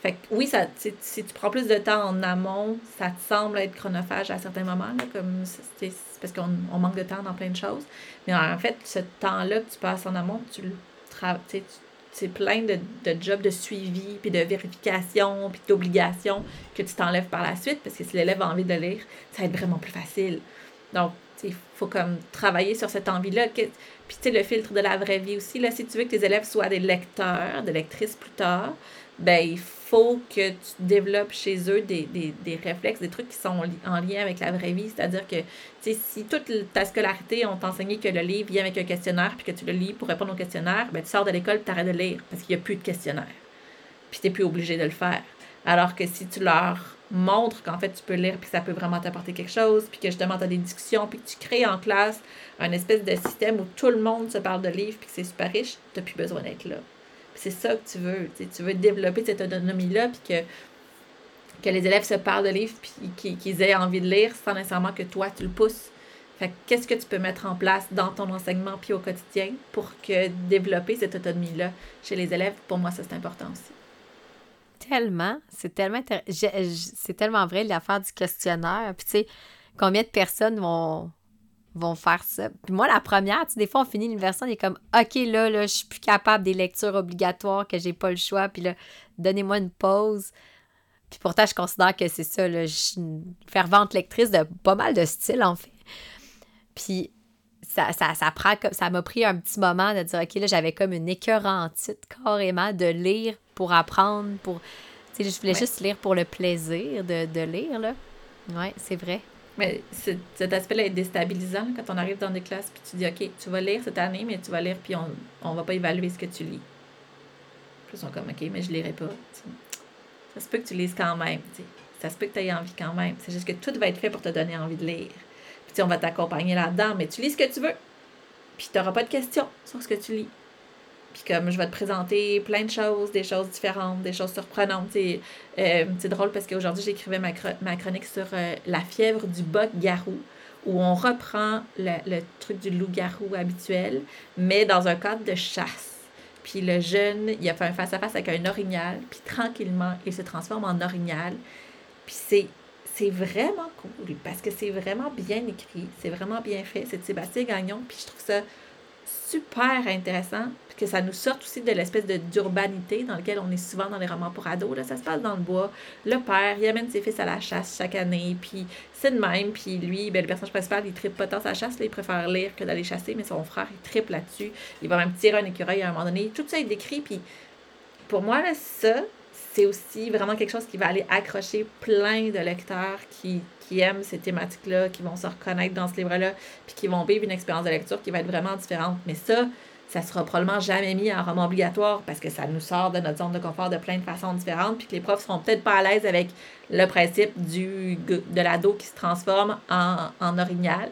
Fait que oui, ça, si tu prends plus de temps en amont, ça te semble être chronophage à certains moments, là, comme c'est parce qu'on on manque de temps dans plein de choses. Mais en fait, ce temps-là que tu passes en amont, tu le c'est plein de, jobs de suivi, puis de vérification, puis d'obligations que tu t'enlèves par la suite, parce que si l'élève a envie de lire, ça va être vraiment plus facile. Donc, il faut comme travailler sur cette envie-là. Puis, tu sais, le filtre de la vraie vie aussi, là, si tu veux que tes élèves soient des lecteurs, des lectrices plus tard, ben il faut que tu développes chez eux des, réflexes, des trucs qui sont en lien avec la vraie vie. C'est-à-dire que si toute ta scolarité on enseigné que le livre vient avec un questionnaire puis que tu le lis pour répondre au questionnaire, ben, tu sors de l'école tu arrêtes de lire parce qu'il n'y a plus de questionnaire. Puis tu n'es plus obligé de le faire. Alors que si tu leur montres qu'en fait tu peux lire puis que ça peut vraiment t'apporter quelque chose, puis que justement tu as des discussions, puis que tu crées en classe un espèce de système où tout le monde se parle de livres puis que c'est super riche, tu n'as plus besoin d'être là c'est ça que tu veux. Tu veux développer cette autonomie-là, puis que, que les élèves se parlent de livres, puis qu'ils aient envie de lire sans nécessairement que toi, tu le pousses. Fait qu'est-ce que tu peux mettre en place dans ton enseignement puis au quotidien pour que développer cette autonomie-là chez les élèves, pour moi, ça, c'est important aussi. Tellement, c'est tellement, c'est tellement vrai l'affaire du questionnaire. Puis tu sais, combien de personnes vont, vont faire ça. Puis moi, la première, tu sais, des fois, on finit l'université, on est comme, OK, là, là, je suis plus capable des lectures obligatoires, que j'ai pas le choix, puis là, donnez-moi une pause. Puis pourtant, je considère que c'est ça, là, je suis une fervente lectrice de pas mal de styles, en fait. Puis ça, ça, ça prend comme, ça m'a pris un petit moment de dire, OK, là, j'avais comme une écœurantite, carrément, de lire pour apprendre, pour... Tu sais, je voulais juste lire pour le plaisir de, de lire, là. Ouais, c'est vrai. Mais cet aspect-là est déstabilisant quand on arrive dans des classes puis tu dis OK, tu vas lire cette année, mais tu vas lire puis on ne va pas évaluer ce que tu lis. Puis ils sont comme OK, mais je lirai pas. Ça se peut que tu lises quand même. Ça se peut que tu aies envie quand même. C'est juste que tout va être fait pour te donner envie de lire. Puis on va t'accompagner là-dedans, mais tu lis ce que tu veux. Puis tu n'auras pas de questions sur ce que tu lis. Puis comme je vais te présenter plein de choses, des choses différentes, des choses surprenantes. Euh, c'est drôle parce qu'aujourd'hui, j'écrivais ma, ma, chronique sur euh, la fièvre du bug-garou, où on reprend le, le truc du loup-garou habituel, mais dans un cadre de chasse. Puis le jeune, il a fait un face-à-face avec un orignal, puis tranquillement, il se transforme en orignal. Puis c'est c'est vraiment cool parce que c'est vraiment bien écrit, c'est vraiment bien fait. C'est Sébastien Gagnon, puis je trouve ça super intéressant, puis que ça nous sorte aussi de l'espèce d'urbanité dans laquelle on est souvent dans les romans pour ados. Là, ça se passe dans le bois. Le père, il amène ses fils à la chasse chaque année, puis c'est de même. Puis lui, ben, le personnage principal, il tripe pas tant sa chasse, là, il préfère lire que d'aller chasser, mais son frère, il tripe là-dessus. Il va même tirer un écureuil à un moment donné. Tout ça est décrit, puis pour moi, ça, c'est aussi vraiment quelque chose qui va aller accrocher plein de lecteurs qui, qui aiment ces thématiques-là, qui vont se reconnaître dans ce livre-là, puis qui vont vivre une expérience de lecture qui va être vraiment différente. Mais ça, ça sera probablement jamais mis en roman obligatoire parce que ça nous sort de notre zone de confort de plein de façons différentes, puis que les profs seront peut-être pas à l'aise avec le principe du, de l'ado qui se transforme en, en orignal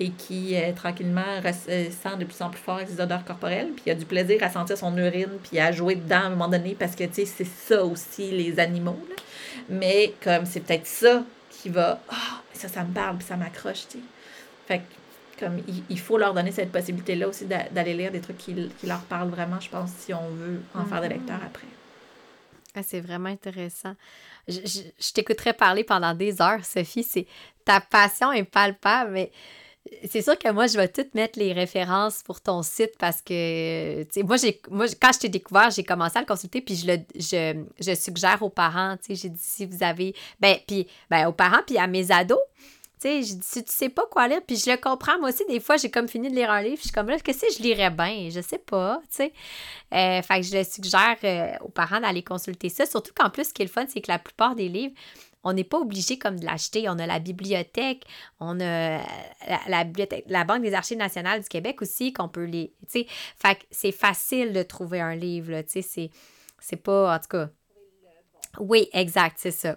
et qui euh, tranquillement euh, sent de plus en plus fort ses odeurs corporelles, puis il a du plaisir à sentir son urine, puis à jouer dedans à un moment donné, parce que, tu sais, c'est ça aussi, les animaux. Mais comme c'est peut-être ça qui va, ah, ça, ça me parle, puis ça m'accroche, tu sais. Fait que, comme, il, faut leur donner cette possibilité-là aussi d'aller lire des trucs qui, qui, leur parlent vraiment, je pense, si on veut en faire des mm-hmm. lecteurs après. Ah, c'est vraiment intéressant. Je, je, je t'écouterais parler pendant des heures, Sophie. C'est ta passion est palpable, mais c'est sûr que moi, je vais toutes mettre les références pour ton site parce que, tu sais, moi, moi, quand je t'ai découvert, j'ai commencé à le consulter, puis je, le, je, je suggère aux parents, tu sais, j'ai dit, si vous avez, ben, puis, ben, aux parents, puis à mes ados, tu sais, si tu sais pas quoi lire, puis je le comprends, moi aussi, des fois, j'ai comme fini de lire un livre, je suis comme, là, qu'est-ce que je lirais bien? Je sais pas, tu sais. Euh, fait que je le suggère euh, aux parents d'aller consulter ça, surtout qu'en plus, ce qui est le fun, c'est que la plupart des livres, on n'est pas obligé comme de l'acheter. On a la bibliothèque, on a la, bibliothèque, la Banque des Archives nationales du Québec aussi, qu'on peut les. Tu sais, c'est facile de trouver un livre, tu c'est pas, en tout cas. Oui, exact, c'est ça.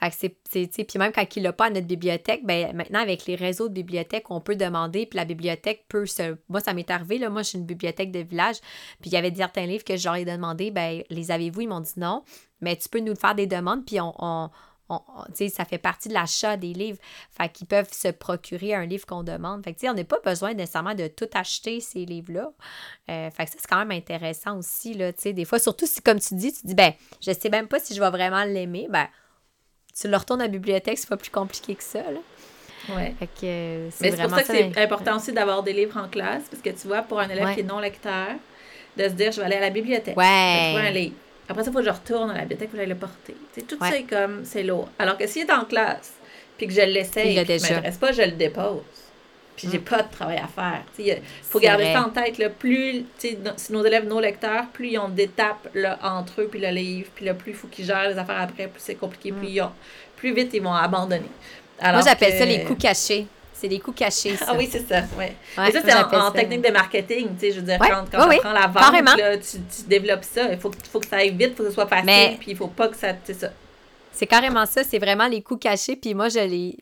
Fait que c'est, puis même quand il n'a pas à notre bibliothèque, ben maintenant avec les réseaux de bibliothèques, on peut demander, puis la bibliothèque peut se... Moi, ça m'est arrivé, là, moi, je suis une bibliothèque de village, puis il y avait certains livres que j'aurais demandé, ben les avez-vous? Ils m'ont dit non, mais tu peux nous faire des demandes, puis on ça fait partie de l'achat des livres. Fait qu'ils peuvent se procurer un livre qu'on demande. Fait que, on n'a pas besoin nécessairement de tout acheter ces livres-là. Euh, fait que ça, c'est quand même intéressant aussi, là, des fois, surtout si, comme tu dis, tu dis, ben, je sais même pas si je vais vraiment l'aimer, ben, tu le retournes à la bibliothèque, c'est pas plus compliqué que ça, là. Ouais. Fait que, euh, c'est Mais c'est pour ça que c'est important aussi d'avoir des livres en classe, parce que tu vois, pour un élève qui est non lecteur, de se dire, je vais aller à la bibliothèque. Ouais. Je vais trouver un livre. Après ça, il faut que je retourne à la bibliothèque pour aller le porter. Tu sais, tout Ouais. ça est comme, c'est lourd. Alors que s'il est en classe, puis que je l'essaye, Il que déjà. m'intéresse pas, je le dépose. Puis j'ai Mm. pas de travail à faire. Il faut garder vrai. ça en tête. Là. Plus, si nos élèves, nos lecteurs, plus ils ont d'étapes entre eux puis le livre, puis là, plus il faut qu'ils gèrent les affaires après, plus c'est compliqué, plus, ils ont, plus vite ils vont abandonner. Moi, j'appelle que- ça les coups cachés. C'est des coups cachés, ça. Ah oui, c'est ça. Ouais. Ça, c'est en, j'appelle en ça- technique de marketing. Tu sais, je veux dire, Ouais, quand, quand tu apprends la vente, là, tu, tu développes ça. Il faut, que- faut que ça aille vite, il faut que ce soit facile, Mais- puis il faut pas que ça. C'est ça. C'est carrément ça, c'est vraiment les coups cachés. Puis moi, je l'ai.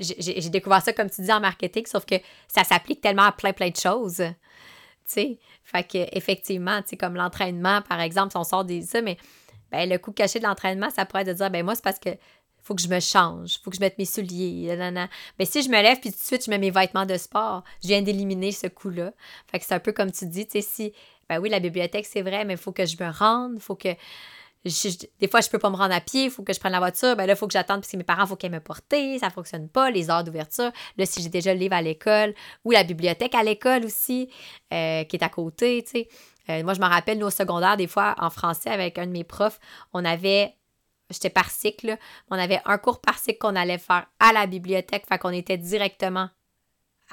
J'ai découvert ça, comme tu dis, en marketing, sauf que ça s'applique tellement à plein, plein de choses. Tu sais, fait que effectivement, tu sais, comme l'entraînement, par exemple, si on sort des ça, mais ben, le coup caché de l'entraînement, ça pourrait être de dire, ben moi, c'est parce que faut que je me change, faut que je mette mes souliers. Mais si je me lève puis tout de suite je mets mes vêtements de sport, je viens d'éliminer ce coup-là. Fait que c'est un peu comme tu dis, tu sais, si, ben oui, la bibliothèque, c'est vrai, mais il faut que je me rende, faut que. des fois, je peux pas me rendre à pied, il faut que je prenne la voiture. Ben là, il faut que j'attende parce que mes parents, il faut qu'ils me porter. Ça fonctionne pas. Les heures d'ouverture. Là, si j'ai déjà le livre à l'école ou la bibliothèque à l'école aussi, euh, qui est à côté, tu sais. Euh, moi, je me rappelle, nous, au secondaire, des fois, en français, avec un de mes profs, on avait j'étais par cycle, là. on avait un cours par cycle qu'on allait faire à la bibliothèque, fait qu'on était directement,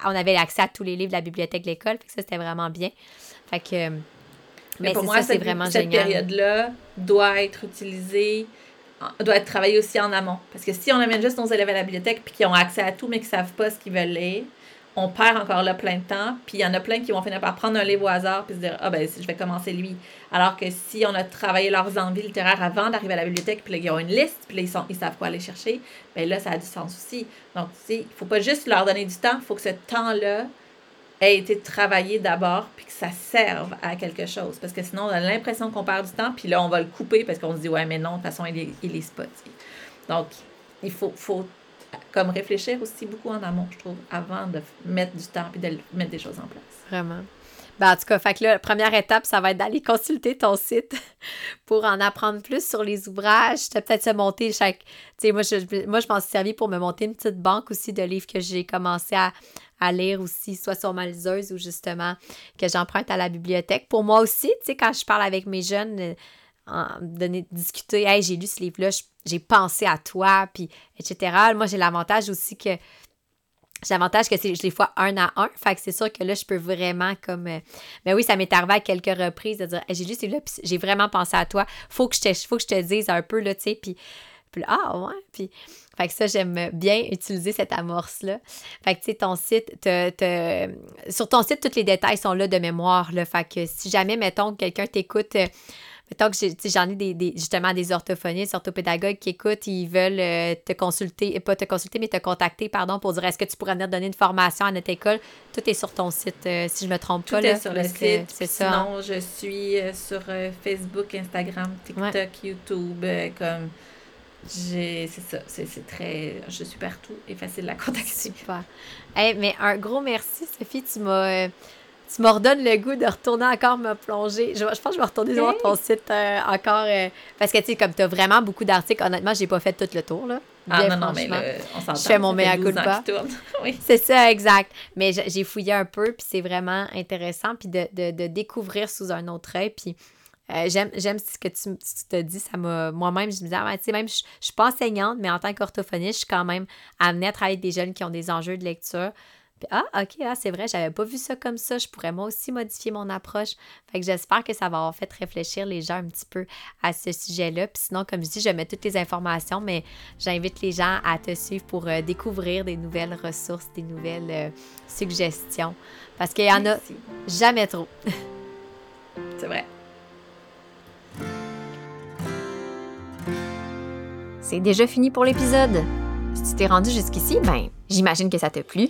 on avait accès à tous les livres de la bibliothèque de l'école, fait que ça, c'était vraiment bien. Fait que, Mais, mais pour moi, ça, c'est cette, vraiment cette génial. période-là doit être utilisée, doit être travaillée aussi en amont. Parce que si on amène juste nos élèves à la bibliothèque puis qui ont accès à tout, mais qui ne savent pas ce qu'ils veulent lire, on perd encore là plein de temps. Puis il y en a plein qui vont finir par prendre un livre au hasard puis se dire Ah, ben, je vais commencer lui. Alors que si on a travaillé leurs envies littéraires avant d'arriver à la bibliothèque, puis là, ils ont une liste, puis là, ils, savent quoi aller chercher, ben là, ça a du sens aussi. Donc, tu sais, il faut pas juste leur donner du temps, il faut que ce temps-là ait été travaillé d'abord, puis que ça serve à quelque chose. Parce que sinon, on a l'impression qu'on perd du temps, puis là, on va le couper parce qu'on se dit, ouais, mais non, de toute façon, il tu sais. Donc, il faut, faut comme réfléchir aussi beaucoup en amont, je trouve, avant de mettre du temps, puis de mettre des choses en place. Vraiment. Ben, en tout cas, fait que là, la première étape, ça va être d'aller consulter ton site *laughs* pour en apprendre plus sur les ouvrages. Tu peut-être se monter chaque. Tu sais, moi, je, moi, je m'en suis servi pour me monter une petite banque aussi de livres que j'ai commencé à, à lire aussi, soit sur ma liseuse ou justement que j'emprunte à la bibliothèque. Pour moi aussi, tu sais, quand je parle avec mes jeunes, euh, en, donner, discuter, hey, j'ai lu ce livre-là, je- j'ai pensé à toi, puis etc. Moi, j'ai l'avantage aussi que j'ai l'avantage que je les fois un à un. Fait que c'est sûr que là, je peux vraiment comme. euh, Mais oui, ça m'est arrivé à quelques reprises de dire j'ai lu celui-là, j'ai vraiment pensé à toi. Faut que je te, faut que je te dise un peu, là, tu sais. Puis, puis ah, ouais. Puis, fait que ça, j'aime bien utiliser cette amorce-là. Fait que, tu sais, ton site, te- sur ton site, tous les détails sont là de mémoire, là. Fait que si jamais, mettons, que quelqu'un t'écoute. euh, Mettons que j'en ai des, des- justement des orthophonistes, orthopédagogues qui écoutent, ils veulent euh, te consulter, pas te consulter, mais te contacter, pardon, pour dire est-ce que tu pourrais venir donner une formation à notre école? Tout est sur ton site, euh, si je me trompe Tout pas. est là, sur le site. C'est ça. Sinon, je suis euh, sur Facebook, Instagram, TikTok, YouTube, comme... J'ai, c'est ça, c'est, très... Je suis partout et facile à *laughs* contacter. Super. Hey, mais un gros merci, Sophie. Tu m'as, tu m'as redonné le goût de retourner encore me plonger. Je, je pense que je vais retourner voir ton site euh, encore. euh, parce que, tu sais, comme tu as vraiment beaucoup d'articles, honnêtement, j'ai pas fait tout le tour. Là. Ah non, non, mais là, on s'entend. Je fais mon mea 12 ans culpa. *laughs* oui. C'est ça, exact. Mais j'ai fouillé un peu, puis c'est vraiment intéressant, puis de, de- de découvrir sous un autre œil. Puis euh, j'aime, ce que tu, tu te dis. Ça m'a, moi-même, je me disais, ah, ouais, tu sais, même, je, je suis pas enseignante, mais en tant qu'orthophoniste, je suis quand même amenée à travailler avec des jeunes qui ont des enjeux de lecture. Ah, OK, ah, c'est vrai, j'avais pas vu ça comme ça. Je pourrais moi aussi modifier mon approche. Fait que j'espère que ça va avoir fait réfléchir les gens un petit peu à ce sujet-là. Puis sinon, comme je dis, je mets toutes les informations, mais j'invite les gens à te suivre pour euh, découvrir des nouvelles ressources, des nouvelles euh, suggestions. Parce qu'il y en a jamais trop. *laughs* C'est vrai. C'est déjà fini pour l'épisode. Si tu t'es rendu jusqu'ici, ben, j'imagine que ça t'a plu.